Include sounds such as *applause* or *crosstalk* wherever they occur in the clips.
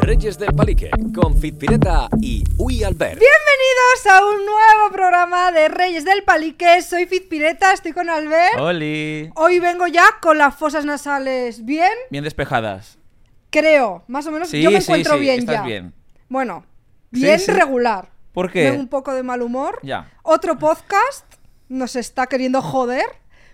Reyes del Palique, con Fitpireta y Uy Albert. Bienvenidos a un nuevo programa de Reyes del Palique. Soy Fitpireta, estoy con Albert. ¡Oli! Hoy vengo ya con las fosas nasales bien, Bien despejadas. creo. Más o menos Sí, yo me sí, encuentro sí, bien estás ya. bien. Bueno, bien sí. regular. ¿Por qué? Tengo un poco de mal humor. Ya. Otro podcast nos está queriendo joder.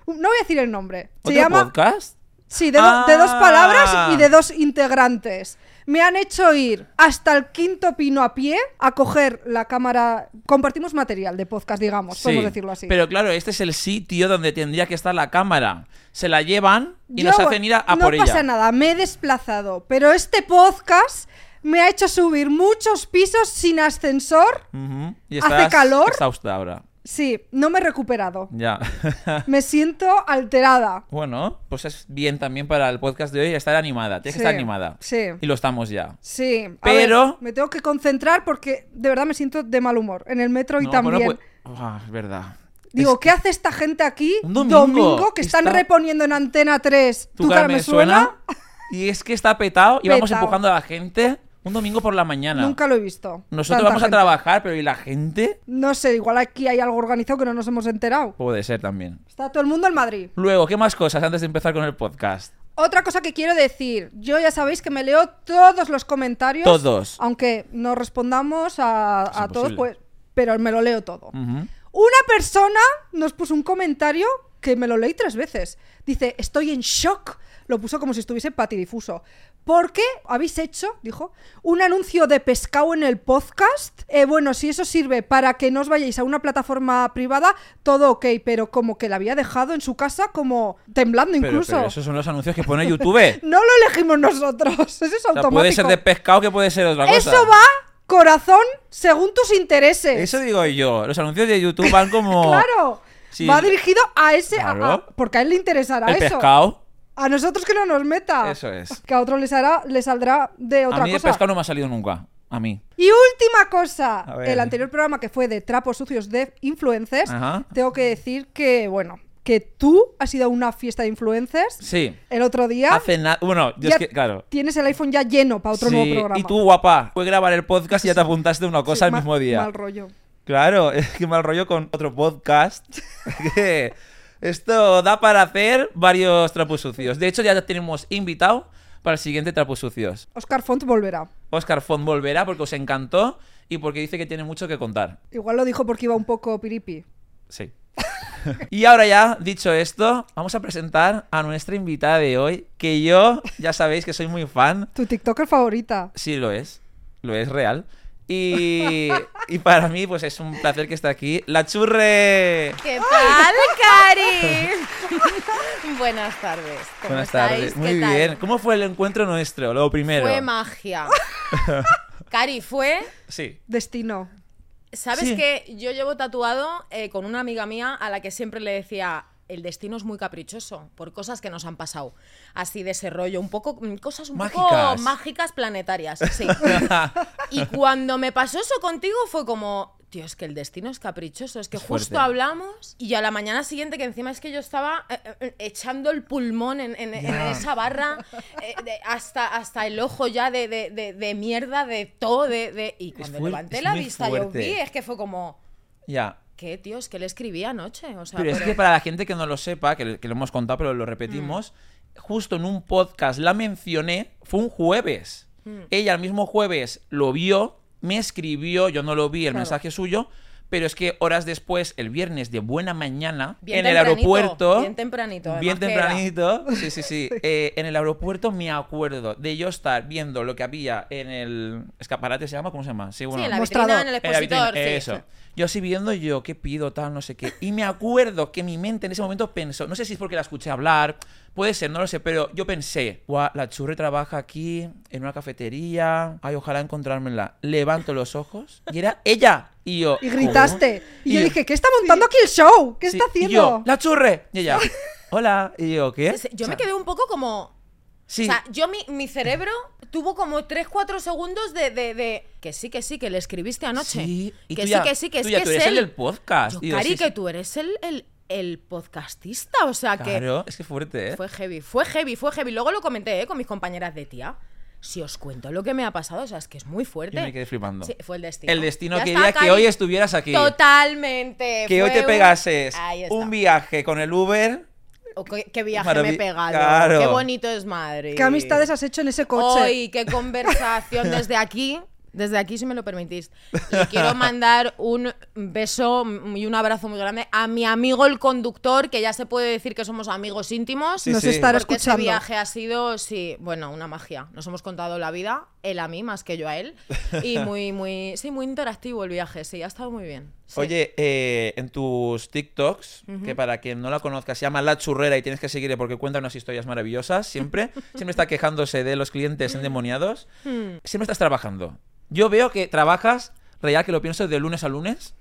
No voy a decir el nombre. Se ¿Otro llama podcast? Sí, de, do- de dos Ah. palabras y de dos integrantes. Me han hecho ir hasta el quinto pino a pie a coger la cámara. Compartimos material de podcast, digamos, podemos decirlo así. Pero claro, este es el sitio donde tendría que estar la cámara. Se la llevan y Yo, nos hacen ir a, a no por pasa ella. nada, me he desplazado. Pero este podcast me ha hecho subir muchos pisos sin ascensor. Y ¿Hace calor? exhausta ahora. Sí, no me he recuperado. Ya. *laughs* Me siento alterada. bueno, pues es bien también para el podcast de hoy estar animada. Tienes Sí, que estar animada. sí. Y lo estamos ya. Sí, a Pero- ver, me tengo que concentrar porque de verdad me siento de mal humor. En el metro y No, también. puede- Ah, es verdad. Digo, Es ¿qué hace esta gente aquí Un domingo. que están Está- reponiendo en Antena 3? ¿Tu cara me suena? Y es que está petado y *laughs* vamos empujando a la gente un domingo por la mañana. Nunca lo he visto. Nosotros vamos a trabajar, pero ¿y la gente? No sé, igual aquí hay algo organizado que no nos hemos enterado. Puede ser también. Está todo el mundo en Madrid. Luego, ¿qué más cosas antes de empezar con el podcast? Otra cosa que quiero decir, yo ya sabéis que me leo todos los comentarios. Todos. Aunque no respondamos a, todos, pues, pero me lo leo todo. Una persona nos puso un comentario que me lo leí tres veces. Dice, estoy en shock. Lo puso como si estuviese patidifuso. Porque habéis hecho, dijo, un anuncio de pescado en el podcast. Eh, bueno, si eso sirve para que no os vayáis a una plataforma privada, todo ok, pero como que la había dejado en su casa como temblando Pero, incluso. pero esos son los anuncios que pone YouTube. *laughs* No lo elegimos nosotros, eso es o sea, automático. puede ser de pescado que puede ser otra cosa. Eso va, corazón, según tus intereses. Eso digo yo. Los anuncios de YouTube van como. *laughs* Claro. Sí. Va dirigido a ese. a- Claro. a- porque a él le interesará El eso. pescado. A nosotros que no nos meta. Eso es. Que a otro les hará, le saldrá de otra A mí el cosa. pescado no me ha salido nunca. A mí. Y última cosa. El anterior programa que fue de trapos sucios de influencers. Ajá. Tengo que decir que, bueno, que tú has ido a una fiesta de influencers Sí. el otro día. Hace nada. Bueno, yo es que, claro. Tienes el iPhone ya lleno para otro Sí, nuevo programa. Y tú, guapa, fue grabar el podcast y ya te apuntaste una cosa Sí, el mismo día. Mal rollo. Claro, *laughs* es que mal rollo con otro podcast. *laughs* que esto da para hacer varios trapos sucios. De hecho, ya tenemos invitado para el siguiente trapos sucios. Oscar Font volverá. Oscar Font volverá porque os encantó y porque dice que tiene mucho que contar. Igual lo dijo porque iba un poco piripi. Sí. *laughs* y ahora ya, dicho esto, vamos a presentar a nuestra invitada de hoy, que yo, ya sabéis que soy muy fan. Tu TikToker favorita. Sí, lo es. Lo es real. Y, y para mí, pues es un placer que esté aquí. La churre. ¿Qué tal, Cari? *laughs* Buenas tardes. ¿Cómo Buenas estáis? tardes. ¿Qué Muy tal? bien. ¿Cómo fue el encuentro nuestro? Lo primero. Fue magia. *laughs* Cari, fue. Sí. Destino. ¿Sabes Sí. que yo llevo tatuado eh, con una amiga mía a la que siempre le decía. El destino es muy caprichoso por cosas que nos han pasado. Así de ese rollo, un poco. mm, Cosas un poco Mágicas. mágicas planetarias. Sí. *laughs* y cuando me pasó eso contigo fue como. Tío, es que el destino es caprichoso. Es que Es justo fuerte. hablamos y a la mañana siguiente, que encima es que yo estaba eh, eh, echando el pulmón en, en- en Ya. esa barra, eh, de- hasta, hasta el ojo ya de, de- de- mierda, de todo. De, y cuando levanté la vista, yo fuerte. vi, es que fue como. Ya. ¿Qué, tío? Es que le escribí anoche. O sea, Pero es que para la gente que no lo sepa, que, que lo hemos contado, pero lo repetimos, justo en un podcast la mencioné, fue un jueves. Mm. Ella el mismo jueves lo vio, me escribió, yo no lo vi, el Claro. mensaje suyo, pero es que horas después, el viernes de buena mañana, Bien en el aeropuerto. bien tempranito, Bien tempranito. Sí, sí, *laughs* sí. Eh, en el aeropuerto me acuerdo de yo estar viendo lo que había en el escaparate, ¿se llama? ¿Cómo se llama? Sí, bueno. Sí, en la Mostrador. vitrina, en el En la vitrina, expositor. sí, eso. Yo así viendo yo qué pido, tal, no sé qué. Y me acuerdo que mi mente en ese momento pensó, no sé si es porque la escuché hablar, puede ser, no lo sé, pero yo pensé, guau, la churre trabaja aquí, en una cafetería, ay, ojalá encontrármela. Levanto los ojos y era ella. Y yo... Y gritaste. "¿Cómo?". Y yo dije, ¿qué está montando aquí el show? ¿Qué sí, está y haciendo? yo, la churre. Y ella, *laughs* hola. Y yo, ¿qué? Yo O me quedé un poco como. Sí. O sea, yo mi, mi cerebro tuvo como 3-4 segundos de, de, de, Que sí, que sí, que le escribiste anoche. Sí, y que tú sí, ya- que sí, que es ya, que tú es eres el del podcast. Yo, Y Cari, sí, que sí. tú eres el, el, el podcastista. O sea, que Claro, es que fuerte, ¿eh? fue heavy, fue heavy, fue heavy. Luego lo comenté ¿eh? con mis compañeras de tía. Si os cuento lo que me ha pasado, o sea, es que es muy fuerte. Yo me quedé flipando. Sí, fue el destino. El destino Ya quería está, que hoy estuvieras aquí. Totalmente. Que hoy te un- pegases un viaje con el Uber. Qué, qué viaje Maravi- me he pegado. Claro. Qué bonito es Madrid. ¿Qué amistades has hecho en ese coche? Hoy, qué conversación *laughs* desde aquí. Desde aquí, si me lo permitís. Le quiero mandar un beso y un abrazo muy grande a mi amigo el conductor, que ya se puede decir que somos amigos íntimos. Sí, Nos sí. estará porque escuchando. ese viaje ha sido, sí, bueno, una magia. Nos hemos contado la vida, él a mí más que yo a él. Y muy, muy, sí, muy interactivo el viaje, sí, ha estado muy bien. Sí. Oye, eh, en tus TikToks, que para quien no la conozca se llama La Churrera y tienes que seguirle porque cuenta unas historias maravillosas, siempre, *laughs* siempre está quejándose de los clientes endemoniados, Hmm. siempre estás trabajando. Yo veo que trabajas, real que lo pienso, de lunes a lunes,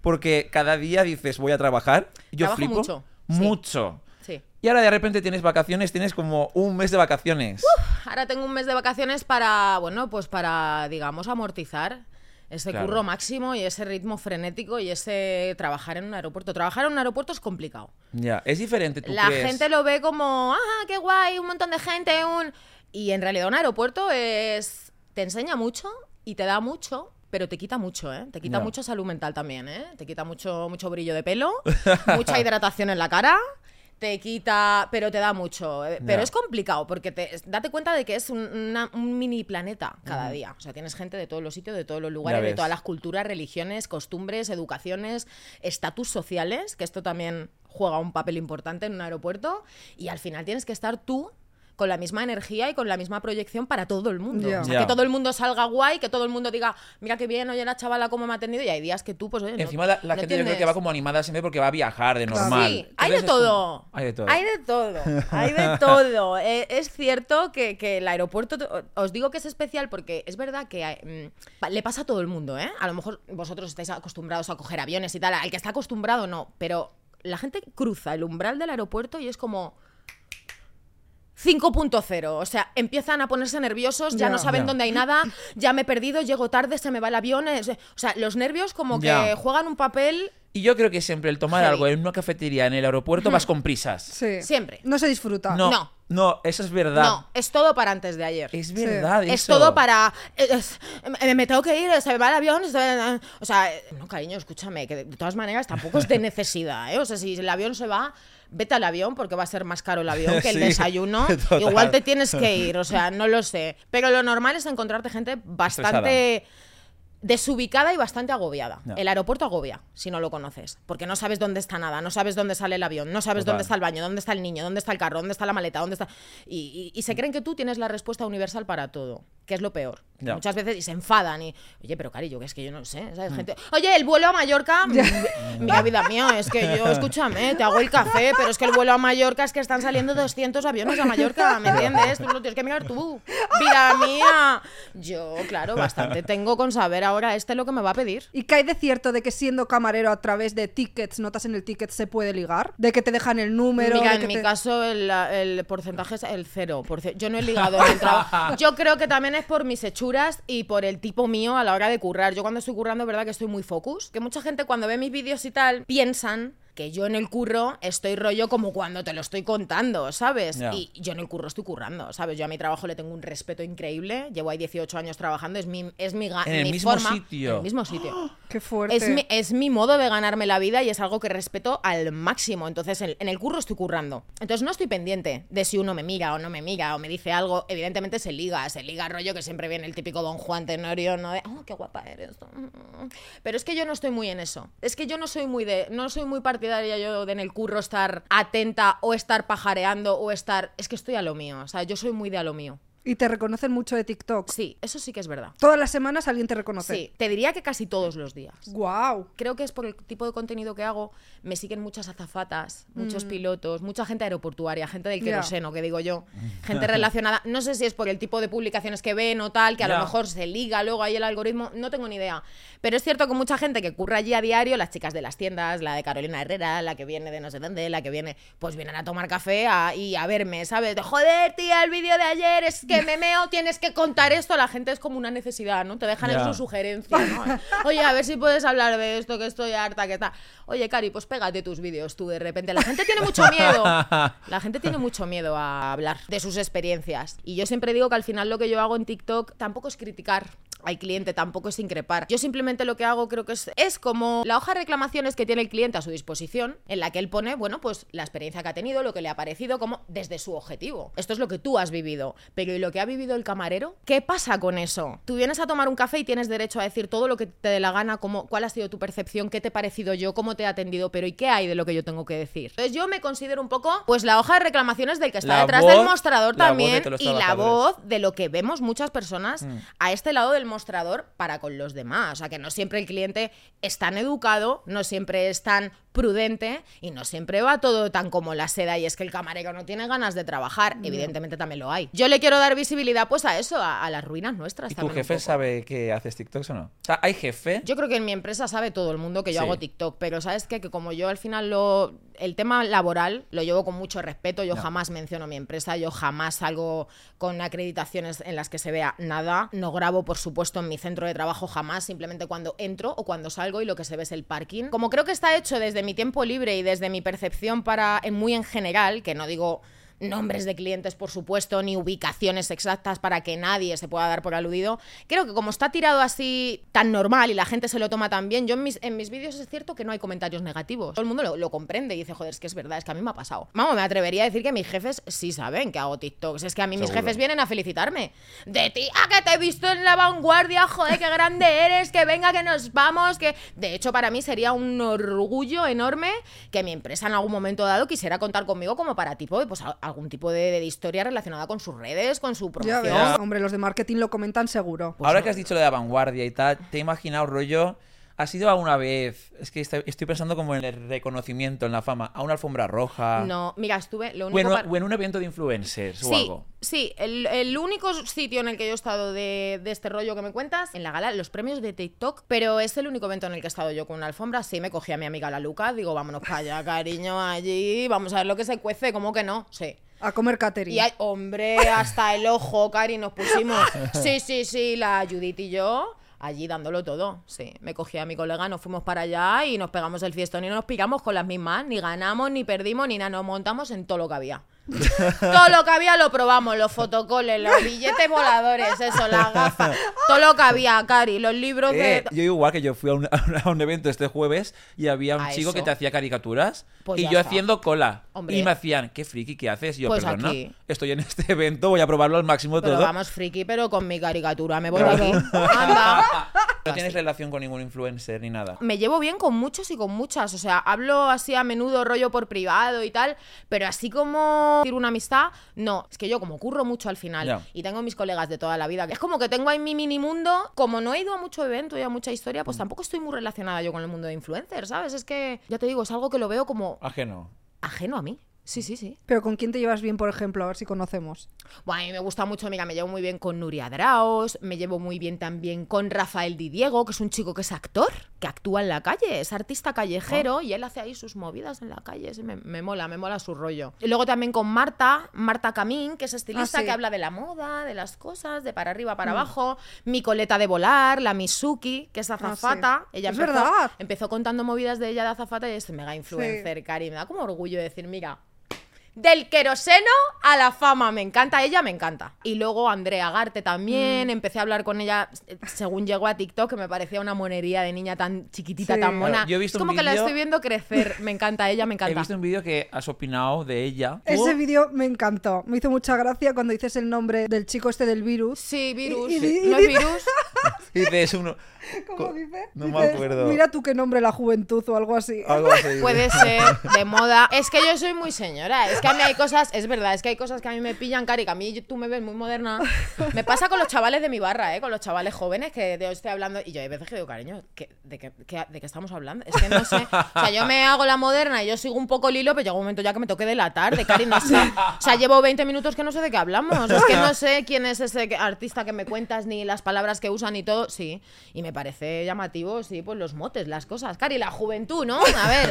porque cada día dices voy a trabajar, yo Trabajo flipo. mucho. Mucho. Sí. Y ahora de repente tienes vacaciones, tienes como un mes de vacaciones. Ahora tengo un mes de vacaciones para, bueno, pues para, digamos, amortizar ese Claro. curro máximo y ese ritmo frenético y ese trabajar en un aeropuerto. Trabajar en un aeropuerto es complicado. Ya, es diferente, ¿tú La crees? gente lo ve como, ah, qué guay, un montón de gente, un... Y en realidad un aeropuerto es... te enseña mucho y te da mucho, pero te quita mucho, ¿eh? Te quita mucho salud mental también, ¿eh? Te quita mucho, mucho brillo de pelo, *laughs* mucha hidratación en la cara. Te quita, pero te da mucho. eh, Pero es complicado porque te, date cuenta de que es un, una- un mini planeta cada día. O sea, tienes gente de todos los sitios, de todos los lugares, de todas las culturas, religiones, costumbres, educaciones, estatus sociales, que esto también juega un papel importante en un aeropuerto. Y al final tienes que estar tú con la misma energía y con la misma proyección para todo el mundo. O sea, que todo el mundo salga guay, que todo el mundo diga, mira qué bien, oye la chavala cómo me ha atendido. Y hay días que tú, pues, oye, no- Encima la, la no gente yo creo que va como animada siempre porque va a viajar de normal. Sí, hay de como- todo. Hay de todo. Hay de todo. Hay de *laughs* todo. Eh, es cierto que, que el aeropuerto, os digo que es especial porque es verdad que hay- mm, le pasa a todo el mundo, ¿eh? A lo mejor vosotros estáis acostumbrados a coger aviones y tal. Al que está acostumbrado, no. Pero la gente cruza el umbral del aeropuerto y es como. 5.0, o sea, empiezan a ponerse nerviosos, ya Ya. no saben Ya. dónde hay nada, ya me he perdido, llego tarde, se me va el avión, es- o sea, los nervios como que Ya. juegan un papel Y yo creo que siempre el tomar algo en una cafetería en el aeropuerto vas con prisas. Sí. siempre. No se disfruta. No, No. no, eso es verdad. No, es todo para antes de ayer. Es verdad Es eso. todo para. es- me, me tengo que ir, se me va el avión. se- o sea, no, cariño, escúchame, que de, de todas maneras tampoco es de *laughs* necesidad, ¿eh? O sea, si el avión se va, vete al avión porque va a ser más caro el avión *laughs* que el Sí, desayuno. *laughs* total. Igual te tienes que ir, o sea, no lo sé. Pero lo normal es encontrarte gente bastante. Desubicada y bastante agobiada. El aeropuerto agobia si no lo conoces, porque no sabes dónde está nada, no sabes dónde sale el avión, no sabes Total. dónde está el baño, dónde está el niño, dónde está el carro, dónde está la maleta, dónde está y, y- y se creen que tú tienes la respuesta universal para todo, que es lo peor. Muchas veces y se enfadan y, oye, pero cariño, que es que yo no sé, Mm. ¿sabes? Gente, oye, el vuelo a Mallorca, mm, *laughs* mira vida mía, es que yo, escúchame, te hago el café, pero es que el vuelo a Mallorca es que están saliendo 200 aviones a Mallorca, ¿me entiendes? Tú lo tienes que mirar tú, vida mía. Yo, claro, bastante tengo con saber ahora este lo que me va a pedir. ¿Y qué hay de cierto de que siendo camarero a través de tickets, notas en el ticket, se puede ligar? ¿De que te dejan el número? Mira, de en mi caso el, el porcentaje es el cero. Yo no he ligado en el *laughs* trabajo. Yo creo que también es por mis hechuras y por el tipo mío a la hora de currar. Yo cuando estoy currando, es verdad que estoy muy focus. Que mucha gente cuando ve mis vídeos y tal piensan que yo en el curro estoy rollo como cuando te lo estoy contando, ¿sabes? Y yo en el curro estoy currando, ¿sabes? Yo a mi trabajo le tengo un respeto increíble. Llevo ahí 18 años trabajando, es mi, es mi, En el mi mismo forma. sitio. En el mismo sitio. Qué fuerte. Es mi, es mi modo de ganarme la vida y es algo que respeto al máximo. Entonces, en, en el curro estoy currando. Entonces, no estoy pendiente de si uno me mira o no me mira o me dice algo. Evidentemente, se liga, se liga rollo que siempre viene el típico Don Juan Tenorio, ¿no? De, oh, qué guapa eres. *laughs* Pero es que yo no estoy muy en eso. Es que yo no soy muy de. No soy muy partidaria yo de en el curro estar atenta o estar pajareando o estar. Es que estoy a lo mío. O sea, yo soy muy de a lo mío. Y te reconocen mucho de TikTok. Sí, eso sí que es verdad. Todas las semanas alguien te reconoce. Sí, te diría que casi todos los días. Wow. Creo que es por el tipo de contenido que hago. Me siguen muchas azafatas, muchos pilotos, mucha gente aeroportuaria, gente del queroseno, que digo yo. *laughs* Gente relacionada. No sé si es por el tipo de publicaciones que ven o tal, que a lo mejor se liga luego ahí el algoritmo. No tengo ni idea. Pero es cierto que mucha gente que curra allí a diario, las chicas de las tiendas, la de Carolina Herrera, la que viene de no sé dónde, la que viene, pues vienen a tomar café a- y a verme, ¿sabes? De, joder, tía, el vídeo de ayer es que me meo, tienes que contar esto. La gente es como una necesidad, ¿no? Te dejan en su sugerencia, ¿no? Oye, a ver si puedes hablar de esto, que estoy harta, que está. Oye, Cari, pues pégate tus vídeos tú de repente. La gente tiene mucho miedo. *laughs* La gente tiene mucho miedo a hablar de sus experiencias. Y yo siempre digo que al final lo que yo hago en TikTok tampoco es criticar al cliente, tampoco es increpar. Yo simplemente lo que hago creo que es, es como la hoja de reclamaciones que tiene el cliente a su disposición, en la que él pone, bueno, pues la experiencia que ha tenido, lo que le ha parecido, como desde su objetivo. Esto es lo que tú has vivido. Pero ¿y lo que ha vivido el camarero? ¿Qué pasa con eso? Tú vienes a tomar un café y tienes derecho a decir todo lo que te dé la gana, cómo, cuál ha sido tu percepción, qué te ha parecido yo, cómo te he atendido, pero ¿y qué hay de lo que yo tengo que decir? Entonces yo me considero un poco, pues la hoja de reclamaciones del que está La detrás voz- del mostrador también y la voz de lo que vemos muchas personas a este lado del mostrador para con los demás. O sea, que no siempre el cliente es tan educado, no siempre es tan prudente y no siempre va todo tan como la seda y es que el camarero no tiene ganas de trabajar. Evidentemente también lo hay. Yo le quiero dar visibilidad pues a eso, a, a las ruinas nuestras. ¿Y tu jefe sabe que haces TikToks o no? O sea, ¿hay jefe? Yo creo que en mi empresa sabe todo el mundo que yo Sí. hago TikTok, pero ¿sabes qué? Que como yo al final lo... El tema laboral lo llevo con mucho respeto, yo No. jamás menciono mi empresa, yo jamás salgo con acreditaciones en las que se vea nada, no grabo por supuesto en mi centro de trabajo jamás, simplemente cuando entro o cuando salgo y lo que se ve es el parking. Como creo que está hecho desde mi tiempo libre y desde mi percepción para muy en general, que no digo nombres de clientes, por supuesto, ni ubicaciones exactas para que nadie se pueda dar por aludido. Creo que como está tirado así tan normal y la gente se lo toma tan bien, yo en mis, en mis vídeos es cierto que no hay comentarios negativos. Todo el mundo lo, lo comprende y dice, joder, es que es verdad, es que a mí me ha pasado. Vamos, me atrevería a decir que mis jefes sí saben que hago TikToks. Es que a mí mis jefes vienen a felicitarme. De ti, a que te he visto en la vanguardia, joder, qué grande eres, que venga, que nos vamos, que... De hecho, para mí sería un orgullo enorme que mi empresa en algún momento dado quisiera contar conmigo como para tipo, pues a- algún tipo de, de historia relacionada con sus redes, con su Ya promoción. ves, hombre, los de marketing lo comentan seguro. Ahora que has dicho lo de la vanguardia y tal, te he imaginado rollo. ¿Has ido alguna vez? Es que estoy pensando como en el reconocimiento, en la fama, a una alfombra roja. No, mira, estuve lo O en, par- o en un evento de influencers o Sí, algo. sí, el, el único sitio en el que yo he estado de, de este rollo que me cuentas, en la gala, los premios de TikTok, pero es el único evento en el que he estado yo con una alfombra. Sí, me cogí a mi amiga la Luca, digo, vámonos para allá, cariño, allí, vamos a ver lo que se cuece, ¿cómo que no? Sí. A comer catering. Y hay, hombre, hasta el ojo, Cari, nos pusimos. Sí, sí, sí, la Judith y yo. Allí dándolo todo, sí. Me cogí a mi colega, nos fuimos para allá y nos pegamos el fiestón y no nos picamos con las mismas. Ni ganamos, ni perdimos, ni nada. Nos montamos en todo lo que había. *laughs* todo lo que había lo probamos, los fotocoles, los billetes voladores, eso, las gafas. Todo lo que había, Cari, los libros Eh, de... yo igual que yo fui a un, *laughs* a un evento este jueves y había un ¿A chico que te hacía caricaturas Pues y yo está. haciendo cola. Hombre. Y me hacían, qué friki, ¿qué haces? Y yo, Pues perdona, aquí. estoy en este evento, voy a probarlo al máximo Pero todo. vamos, friki, pero con mi caricatura, me voy de aquí. *laughs* Anda. No tienes relación con ningún influencer ni nada. me llevo bien con muchos y con muchas. O sea, hablo así a menudo, rollo por privado y tal, pero así como decir una amistad, no. Es que yo, como curro mucho al final y tengo mis colegas de toda la vida, es como que tengo ahí mi mini mundo. Como no he ido a mucho evento y a mucha historia, Mm. pues tampoco estoy muy relacionada yo con el mundo de influencers, ¿sabes? Es que, ya te digo, es algo que lo veo como Ajeno. ajeno a mí. Sí, sí, sí. Pero ¿con quién te llevas bien, por ejemplo? A ver si conocemos. Bueno, a mí me gusta mucho, mira, me llevo muy bien con Nuria Draos, me llevo muy bien también con Rafael Di Diego, que es un chico que es actor, que actúa en la calle, es artista callejero y él hace ahí sus movidas en la calle, sí, me, me mola, me mola su rollo. Y luego también con Marta, Marta Camín, que es estilista Ah, sí. que habla de la moda, de las cosas, de para arriba, para abajo, mi coleta de volar, la Mizuki, que es azafata, ella Ah, Es empezó, verdad. empezó contando movidas de ella de azafata y es mega influencer, Cari, me da como orgullo decir, mira, del queroseno a la fama, me encanta ella, me encanta. Y luego Andrea Garte Mm. también, empecé a hablar con ella eh, según llegó a TikTok, que me parecía una monería de niña tan chiquitita, Sí. tan mona. Claro, yo he visto es un como que la estoy viendo crecer, me encanta ella, me He encanta. visto un vídeo que has opinado de ella. ¿Tú? Ese vídeo me encantó. Me hizo mucha gracia cuando dices el nombre del chico este del virus. Sí, virus, Y- y di- y no es virus. *laughs* Dices uno. ¿Cómo dice? no me acuerdo. Mira tú qué nombre la juventud o algo así. Algo así. Puede ser de moda. Es que yo soy muy señora. Es que a mí hay cosas, es verdad, es que hay cosas que a mí me pillan, Cari, que a mí tú me ves muy moderna. Me pasa con los chavales de mi barra, ¿eh? Con los chavales jóvenes que de hoy estoy hablando. Y yo hay veces que digo, cariño, ¿qué- de, qué, qué- ¿de qué estamos hablando? Es que no sé. O sea, yo me hago la moderna y yo sigo un poco el hilo, pero llega un momento ya que me toque delatar de Cari, no sé. O sea, llevo 20 minutos que no sé de qué hablamos. Es que no sé quién es ese artista que me cuentas, ni las palabras que usan y todo. Sí. Y me parece llamativo, sí, pues los motes, las cosas. Cari, la juventud, ¿no? A ver.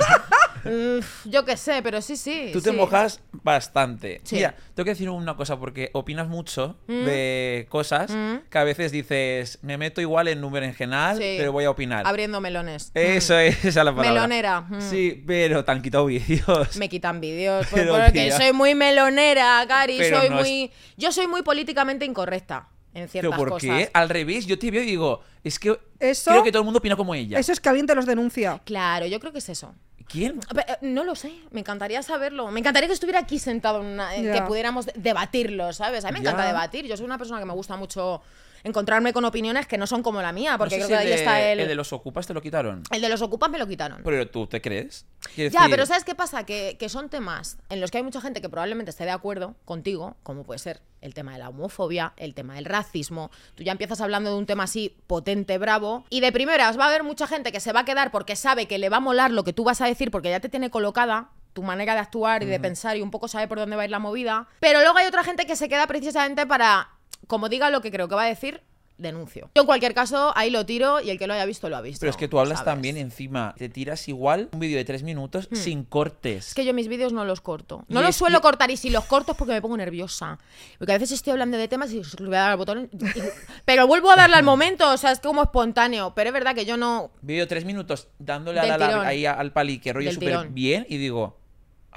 yo qué sé, pero sí, sí. Tú te sí. mojas opinas bastante. Sí. Mira, tengo que decir una cosa porque opinas mucho Mm. de cosas Mm. que a veces dices, me meto igual en número en general, Sí. pero voy a opinar. Abriendo melones. Eso es, esa es la palabra. Melonera, mm. Sí, pero te han quitado vídeos. Me quitan vídeos. *laughs* pues, Pero, porque tía. soy muy melonera, Cari. Pero soy no es- muy. Yo soy muy políticamente incorrecta en ¿Pero ciertas por cosas. qué? Al revés, yo te veo y digo, es que Eso- creo que todo el mundo opina como ella. Eso es que alguien te los denuncia. Claro, yo creo que es eso. ¿Quién? Eh, No lo sé, me encantaría saberlo. Me encantaría que estuviera aquí sentado, en una- eh, que pudiéramos de- debatirlo, ¿sabes? A mí me encanta debatir. Yo soy una persona que me gusta mucho encontrarme con opiniones que no son como la mía, porque No sé creo si que ahí de, está el. el de los ocupas te lo quitaron. El de los ocupas me lo quitaron. Pero tú te crees. Ya, decir, pero ¿sabes qué pasa? Que, que son temas en los que hay mucha gente que probablemente esté de acuerdo contigo, como puede ser el tema de la homofobia, el tema del racismo. Tú ya empiezas hablando de un tema así potente, bravo, y de primeras va a haber mucha gente que se va a quedar porque sabe que le va a molar lo que tú vas a decir porque ya te tiene colocada tu manera de actuar y de pensar y un poco sabe por dónde va a ir la movida. Pero luego hay otra gente que se queda precisamente para, como diga lo que creo que va a decir, denuncio. Yo en cualquier caso, ahí lo tiro y el que lo haya visto lo ha visto. Pero es que tú hablas ¿sabes? también encima. Te tiras igual un vídeo de tres minutos sin cortes. Hmm. Es que yo mis vídeos no los corto. Y No los suelo que- cortar y si los corto es porque me pongo nerviosa. Porque a veces estoy hablando de temas y voy a dar al botón. y- pero vuelvo a darle al momento, o sea, es como espontáneo. Pero es verdad que yo no. Vídeo de tres minutos dándole a la, ahí al palique, rollo súper bien. Y digo,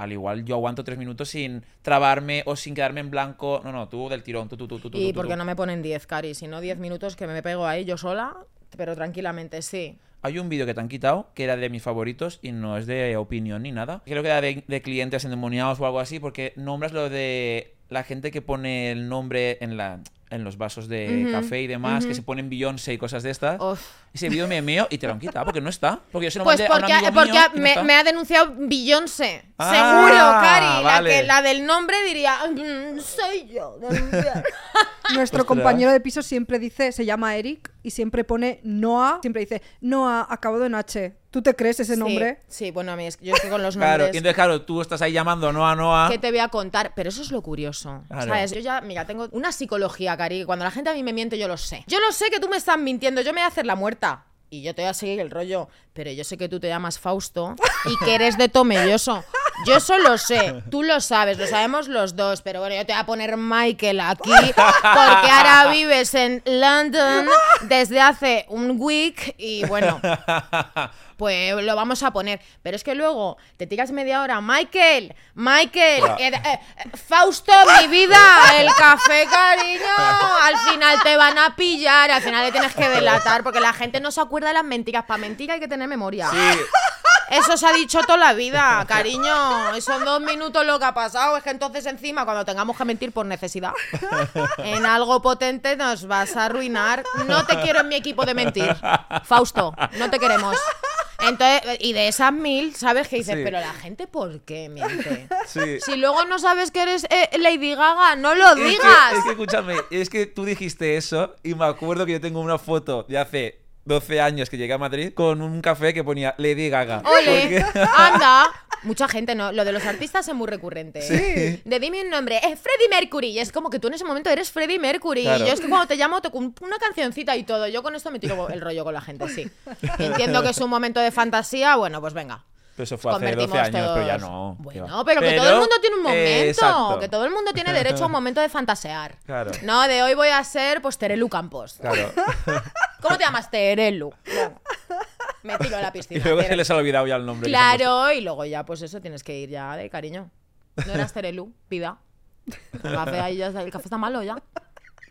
al igual yo aguanto tres minutos sin trabarme o sin quedarme en blanco. No, no, tú del tirón, tú, tú, tú, tú. Y tú, porque tú. no me ponen 10, Cari, sino 10 minutos que me pego ahí yo sola, pero tranquilamente, sí. Hay un vídeo que te han quitado que era de mis favoritos y no es de opinión ni nada. Creo que era de, de clientes endemoniados o algo así porque nombras lo de la gente que pone el nombre en la en los vasos de Ujú, café y demás, que ujú. se ponen Beyoncé y cosas de estas. Uf. Ese vídeo me meo y te lo han quitado porque no está. Porque yo se lo Pues mandé a un porque, amigo porque mío y no me, me ha denunciado Beyoncé. Ah, Seguro, Cari. La, vale. que, la del nombre diría, "Mm, soy yo. denunciar". *laughs* Nuestro Ostras. compañero de piso siempre dice, se llama Eric y siempre pone Noah, siempre dice Noah acabado en H. ¿Tú te crees ese nombre? Sí, bueno, a mí es que yo es que con los *laughs* Claro, nombres... y entonces, claro, tú estás ahí llamando no a Noah. ¿Qué te voy a contar? Pero eso es lo curioso. Claro. ¿Sabes? Yo ya, mira, tengo una psicología, Cari. que Cuando la gente a mí me miente, yo lo sé. Yo lo sé que tú me estás mintiendo. Yo me voy a hacer la muerta. Y yo te voy a seguir el rollo. Pero yo sé que tú te llamas Fausto y que eres de Tomelloso. Yo eso lo sé. Tú lo sabes. Lo sabemos los dos. Pero bueno, yo te voy a poner Michael aquí. Porque ahora vives en London desde hace un week. Y bueno, pues lo vamos a poner. Pero es que luego te tiras media hora, Michael, Michael, eh, eh, Fausto, mi vida, el café, cariño. Al final te van a pillar, al final le tienes que delatar, porque la gente no se acuerda de las mentiras. Para mentir hay que tener memoria. Sí, Eso se ha dicho toda la vida, cariño. Son dos minutos lo que ha pasado. Es que entonces encima, cuando tengamos que mentir por necesidad, en algo potente nos vas a arruinar. No te quiero en mi equipo de mentir. Fausto, no te queremos. Entonces, y de esas mil, ¿sabes qué dices? Sí. Pero la gente, ¿por qué miente? sí. Si luego no sabes que eres eh, Lady Gaga, no lo Es que- digas. Es que, escúchame, es que tú dijiste eso y me acuerdo que yo tengo una foto de hace 12 años que llegué a Madrid con un café que ponía Lady Gaga. Ole, Porque- *laughs* anda. Mucha gente, ¿no? Lo de los artistas es muy recurrente. Sí. De dime un nombre, es Freddie Mercury. Y es como que tú en ese momento eres Freddie Mercury. Claro. Y yo es que cuando te llamo, te cumplo una cancioncita y todo. Yo con esto me tiro el rollo con la gente, sí. *laughs* Entiendo que es un momento de fantasía, bueno, pues venga. Pero eso fue hace 12 Convertimos años, pero ya no. Bueno, pero, que todo el mundo tiene un momento. eh, que todo el mundo tiene derecho a un momento de fantasear. Claro. No, de hoy voy a ser, pues, Terelu Campos. Claro. *laughs* ¿Cómo te llamas? Terelu. Bueno, me tiro a la *laughs* piscina. y luego se les ha olvidado ya el nombre. han Claro, y luego ya, pues eso, tienes que ir ya de cariño. No eras Terelu, pida. El café ahí ya el café está malo ya.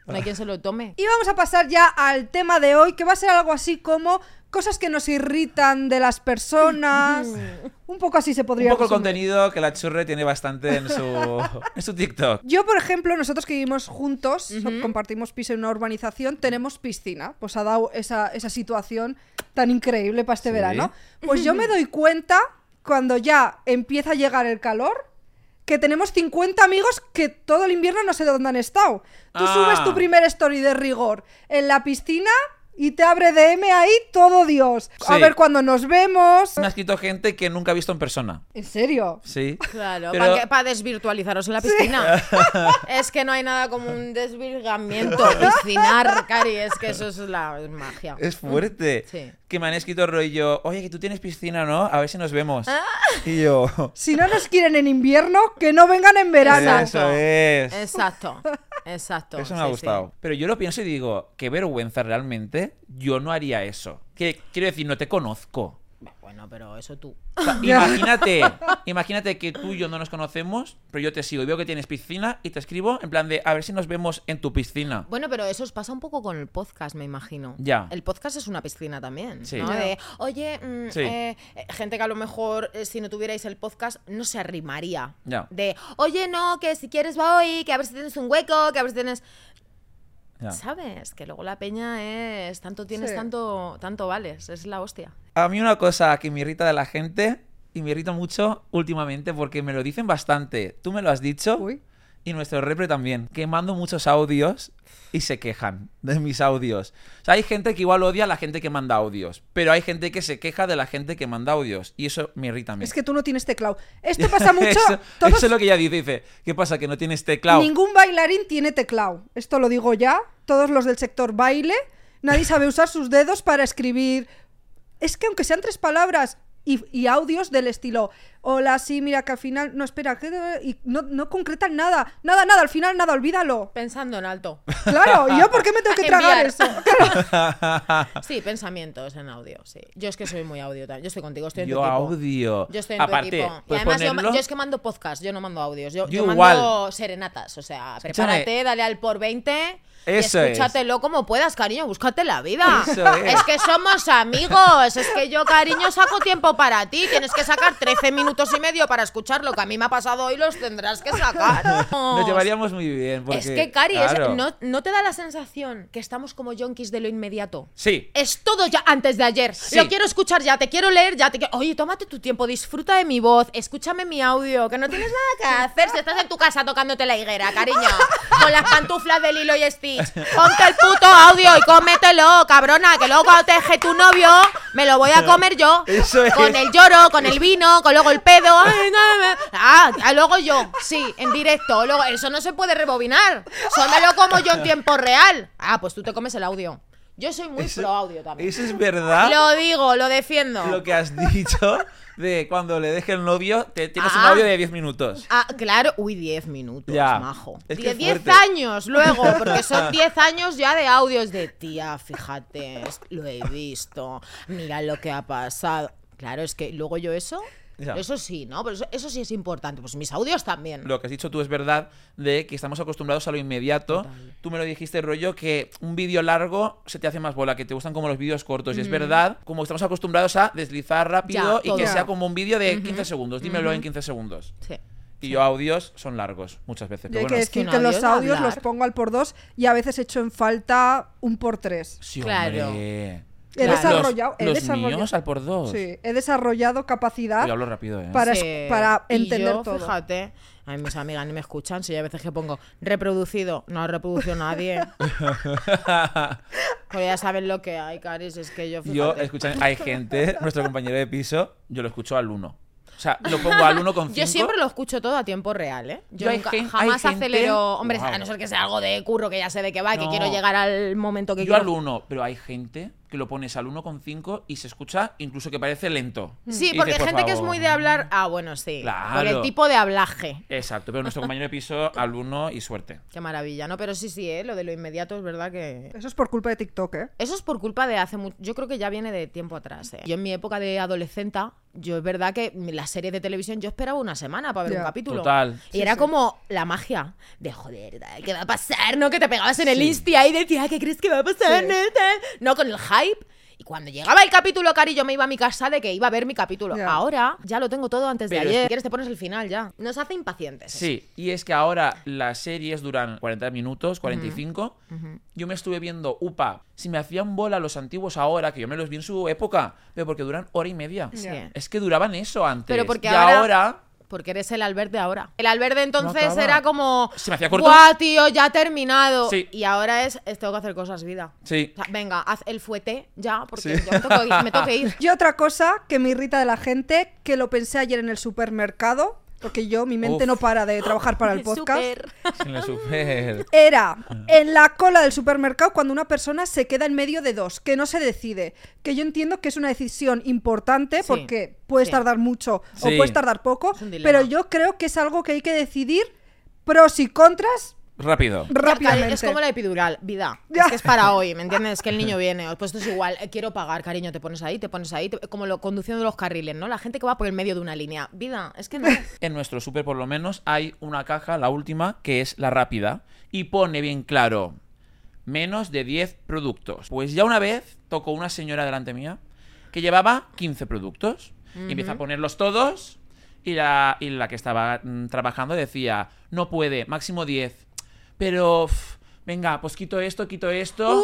No hay quien se lo tome. Y vamos a pasar ya al tema de hoy, que va a ser algo así como cosas que nos irritan de las personas. *laughs* Un poco así se podría Un poco el contenido que la churre tiene bastante en su, *laughs* en su TikTok. Yo, por ejemplo, nosotros que vivimos juntos, compartimos piso en una urbanización, tenemos piscina. Pues ha dado esa, esa situación tan increíble para este Sí. verano. *laughs* Pues yo me doy cuenta, cuando ya empieza a llegar el calor, que tenemos 50 amigos que todo el invierno no sé dónde han estado. Tú Ah. subes tu primer story de rigor en la piscina y te abre DM ahí todo Dios. A Sí. ver cuando nos vemos. Me ha escrito gente que nunca he visto en persona. ¿En serio? Sí. Claro, Pero- para desvirtualizaros en la piscina. *laughs* es que no hay nada como un desvirgamiento. Piscinar, Cari, es que eso es la magia. Es fuerte. Sí. Que me han escrito rollo, oye, que tú tienes piscina, ¿no? A ver si nos vemos. Ah. Y yo... Si no nos quieren en invierno, que no vengan en verano. Eso es. Exacto, exacto. Eso me ha sí, gustado. Pero yo lo pienso y digo, qué vergüenza realmente. Yo no haría eso. Que, quiero decir, no te conozco. Bueno, pero eso tú. O sea, *laughs* imagínate, imagínate que tú y yo no nos conocemos, pero yo te sigo y veo que tienes piscina y te escribo en plan de a ver si nos vemos en tu piscina. Bueno, pero eso os pasa un poco con el podcast, me imagino. Ya. El podcast es una piscina también. Sí. De, oye, mm, Sí. eh, eh, gente que a lo mejor eh, si no tuvierais el podcast no se arrimaría. Ya. De, oye, no, que si quieres voy, que a ver si tienes un hueco, que a ver si tienes. Ya. ¿Sabes? Que luego la peña es tanto tienes, Sí. tanto, tanto vales. Es la hostia. A mí una cosa que me irrita de la gente y me irrita mucho últimamente porque me lo dicen bastante. Tú me lo has dicho Uy. Y nuestro repre también, que mando muchos audios y se quejan de mis audios. O sea, hay gente que igual odia a la gente que manda audios, pero hay gente que se queja de la gente que manda audios y eso me irrita a mí. Es que tú no tienes teclado. Esto *laughs* pasa mucho. eso, todos- eso es lo que ella dice, dice, ¿qué pasa? Que no tienes teclado. Ningún bailarín tiene teclado. Esto lo digo ya. Todos los del sector baile. Nadie sabe usar sus dedos para escribir. Es que aunque sean tres palabras y, y audios del estilo. Hola, sí, mira que al final. No, espera, que y no, no concretan nada. Nada, nada, al final nada, olvídalo. Pensando en alto. Claro, ¿y yo por qué me tengo que *laughs* tragar eso? *laughs* Sí, pensamientos en audio, sí. Yo es que soy muy audio también. Yo estoy contigo, estoy en tu Yo equipo. audio. Yo estoy en Aparte, tu equipo. Y puedes además yo, ponerlo- yo es que mando podcast, yo no mando audios. Yo, Yo yo igual. mando serenatas. O sea, prepárate, dale al por 20 Eso y es. escúchatelo como puedas, cariño. Búscate la vida. Eso es. que somos amigos. Es que yo, cariño, saco tiempo para ti. Tienes que sacar 13 minutos y medio para escuchar lo que a mí me ha pasado hoy. Los tendrás que sacar. Nos llevaríamos muy bien. Porque, es que, Cari, es-. ¿no, ¿no te da la sensación que estamos como yonkis de lo inmediato? Sí. Es todo ya antes de ayer. Sí. Lo quiero escuchar ya, te quiero leer ya. Te quiero... Oye, tómate tu tiempo, disfruta de mi voz, escúchame mi audio, que no tienes nada que hacer si estás en tu casa tocándote la higuera, cariño. Con las pantuflas de Lilo y Ponte el puto audio y cómetelo, cabrona, que luego cuando te deje tu novio, me lo voy a comer yo. Eso es. Con el lloro, con el vino, con luego el pedo. Ay, no, Ah, ah, luego yo, sí, en directo. Luego, eso no se puede rebobinar. Solo me lo como yo en tiempo real. Ah, pues tú te comes el audio. Yo soy muy Eso- pro audio también. Eso es verdad. Lo digo, lo defiendo. Lo que has dicho de cuando le deje el novio, te tienes un Ah. audio de 10 minutos. Ah, claro, uy, 10 minutos, Ya. majo. Es que Die- 10 fuerte. años luego, porque son *laughs* 10 años ya de audios de tía, fíjate, lo he visto, mira lo que ha pasado. Claro, es que luego yo eso, Ya. eso sí, ¿no? Pero eso, eso sí es importante, pues mis audios también. Lo que has dicho tú es verdad de que estamos acostumbrados a lo inmediato. Tú me lo dijiste, rollo, que un vídeo largo se te hace más bola, que te gustan como los vídeos cortos. Y es verdad, como estamos acostumbrados a deslizar rápido Ya, y que sea como un vídeo de 15 segundos. Dímelo en 15 segundos. Sí. Y yo audios son largos muchas veces. Pero hay que bueno, es que decir que audio los audios hablar. los pongo al por dos y a veces echo en falta un por tres. sí, Claro. hombre. He Claro. desarrollado, he Los, los desarrollado- míos al por dos. Sí, he desarrollado capacidad Yo hablo rápido, ¿eh? para, Sí. para Y entender yo, todo. Fíjate, a mí mis amigas ni me escuchan, si hay veces que pongo reproducido, no ha reproducido nadie. *laughs* Pues ya saben lo que hay, Caris, es que yo, Yo, fíjate. escucha, hay gente, nuestro compañero de piso, yo lo escucho al 1. O sea, lo *laughs* pongo al 1 con 5. Yo siempre lo escucho todo a tiempo real, ¿eh? Yo Yo nunca- gen- jamás gente- acelero. Hombre, Wow. a no ser que sea algo de curro que ya sé de qué va, que No. quiero llegar al momento que Yo al quiero. 1, pero hay gente que lo pones al 1,5 y se escucha incluso que parece lento. Sí, Y porque dices, hay por gente que es muy de hablar. Ah, bueno, sí. Claro. Por el tipo de hablaje. Exacto, pero nuestro compañero de piso al 1 y suerte. *laughs* Qué maravilla, ¿no? Pero sí, sí, ¿eh? Lo de lo inmediato es verdad que. Eso es por culpa de TikTok, ¿eh? Eso es por culpa de hace mucho. Yo creo que ya viene de tiempo atrás. ¿eh? Yo en mi época de adolescenta, yo es verdad que las series de televisión yo esperaba una semana para ver un capítulo. Total. Y Sí, era sí. como la magia de joder, ¿qué va a pasar? ¿No? Que te pegabas en el Sí. insti ahí y decías, ¿qué crees que va a pasar? Sí. No, con el hype. Y cuando llegaba el capítulo, Cari, yo me iba a mi casa de que iba a ver mi capítulo. Ya. Ahora ya lo tengo todo antes de Pero ayer. Si quieres te pones el final ya. Nos hace impacientes. eso. Sí, y es que ahora las series duran 40 minutos, 45. Yo me estuve viendo UPA. Si me hacían bola los antiguos ahora, que yo me los vi en su época, pero porque duran hora y media. Sí. Es que duraban eso antes. Pero porque y ahora- ahora Porque eres el Albert de ahora. El Albert de entonces era como. Se me hacía corto. "Buah, tío, ya ha terminado. Sí. Y ahora es, es, tengo que hacer cosas, vida. Sí. O sea, venga, haz el fuete ya, porque *laughs* yo me tengo, que- me tengo que ir. Y otra cosa que me irrita de la gente, que lo pensé ayer en el supermercado, porque yo, mi mente Uf. no para de trabajar para el *laughs* podcast. En la super. Era en la cola del supermercado cuando una persona se queda en medio de dos, que no se decide. Que yo entiendo que es una decisión importante Sí, porque puedes sí. tardar mucho o puedes tardar poco, pero yo creo que es algo que hay que decidir pros y contras Rápido. Rápidamente. es como la epidural, vida. Ya. Es que es para hoy, ¿me entiendes? Es que el niño viene. Pues esto es igual. eh, quiero pagar, cariño. Te pones ahí, te pones ahí. te- como lo conduciendo los carriles, ¿no? La gente que va por el medio de una línea. Vida, es que no. *laughs* En nuestro super, por lo menos, hay una caja, la última, que es la rápida. Y pone bien claro: menos de 10 productos. Pues ya una vez tocó una señora delante mía que llevaba 15 productos. Y empieza a ponerlos todos. Y la, y la que estaba mm, trabajando decía: no puede, máximo 10. Pero, uf, venga, pues quito esto, quito esto.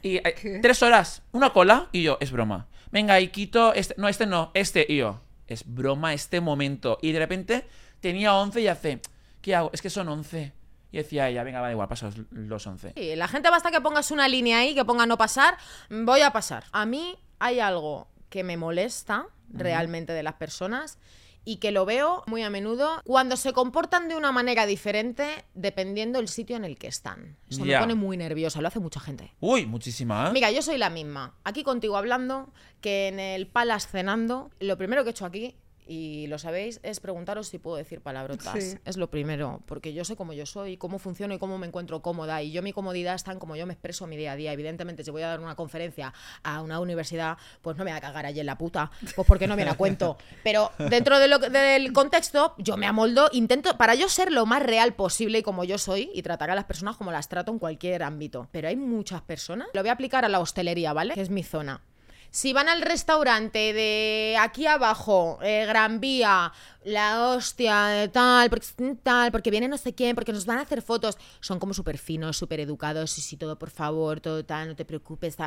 Y eh, tres horas, una cola, y yo, es broma. Venga, y quito este, no, este no, este, y yo, es broma este momento. Y de repente tenía 11 y hace, ¿qué hago? Es que son 11. Y decía ella, venga, va, da igual, paso los 11. Sí, la gente basta que pongas una línea ahí, que ponga no pasar, voy a pasar. A mí hay algo que me molesta realmente de las personas y que lo veo muy a menudo cuando se comportan de una manera diferente dependiendo el sitio en el que están. Eso me pone muy nerviosa, lo hace mucha gente. Uy, muchísima. ¿eh? Mira, yo soy la misma. Aquí contigo hablando, que en el Palace cenando, lo primero que he hecho aquí, y lo sabéis, es preguntaros si puedo decir palabrotas. Sí. Es lo primero, porque yo sé cómo yo soy, cómo funciono y cómo me encuentro cómoda. Y yo mi comodidad está en cómo yo me expreso mi día a día. Evidentemente, si voy a dar una conferencia a una universidad, pues no me voy a cagar allí en la puta, pues porque no viene a cuento. Pero dentro de lo, del contexto, yo me amoldo, intento, para yo ser lo más real posible y como yo soy, y tratar a las personas como las trato en cualquier ámbito. Pero hay muchas personas, lo voy a aplicar a la hostelería, ¿vale? Que es mi zona. Si van al restaurante de aquí abajo, eh, Gran Vía, la hostia, de tal, porque, tal, porque viene no sé quién, porque nos van a hacer fotos, son como súper finos, súper educados, sí, sí, todo por favor, todo tal, no te preocupes.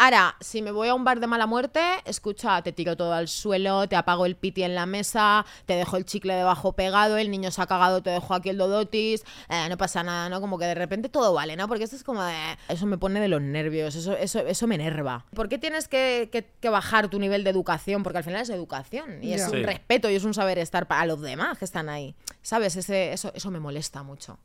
Ahora, si me voy a un bar de mala muerte, escucha, te tiro todo al suelo, te apago el piti en la mesa, te dejo el chicle debajo pegado, el niño se ha cagado, te dejo aquí el dodotis, eh, no pasa nada, ¿no? Como que de repente todo vale, ¿no? Porque esto es como de... Eso me pone de los nervios, eso, eso, eso me enerva. ¿Por qué tienes que, que- que bajar tu nivel de educación? Porque al final es educación y es un Sí. respeto y es un saber estar para los demás que están ahí. ¿Sabes? Ese, eso, eso me molesta mucho.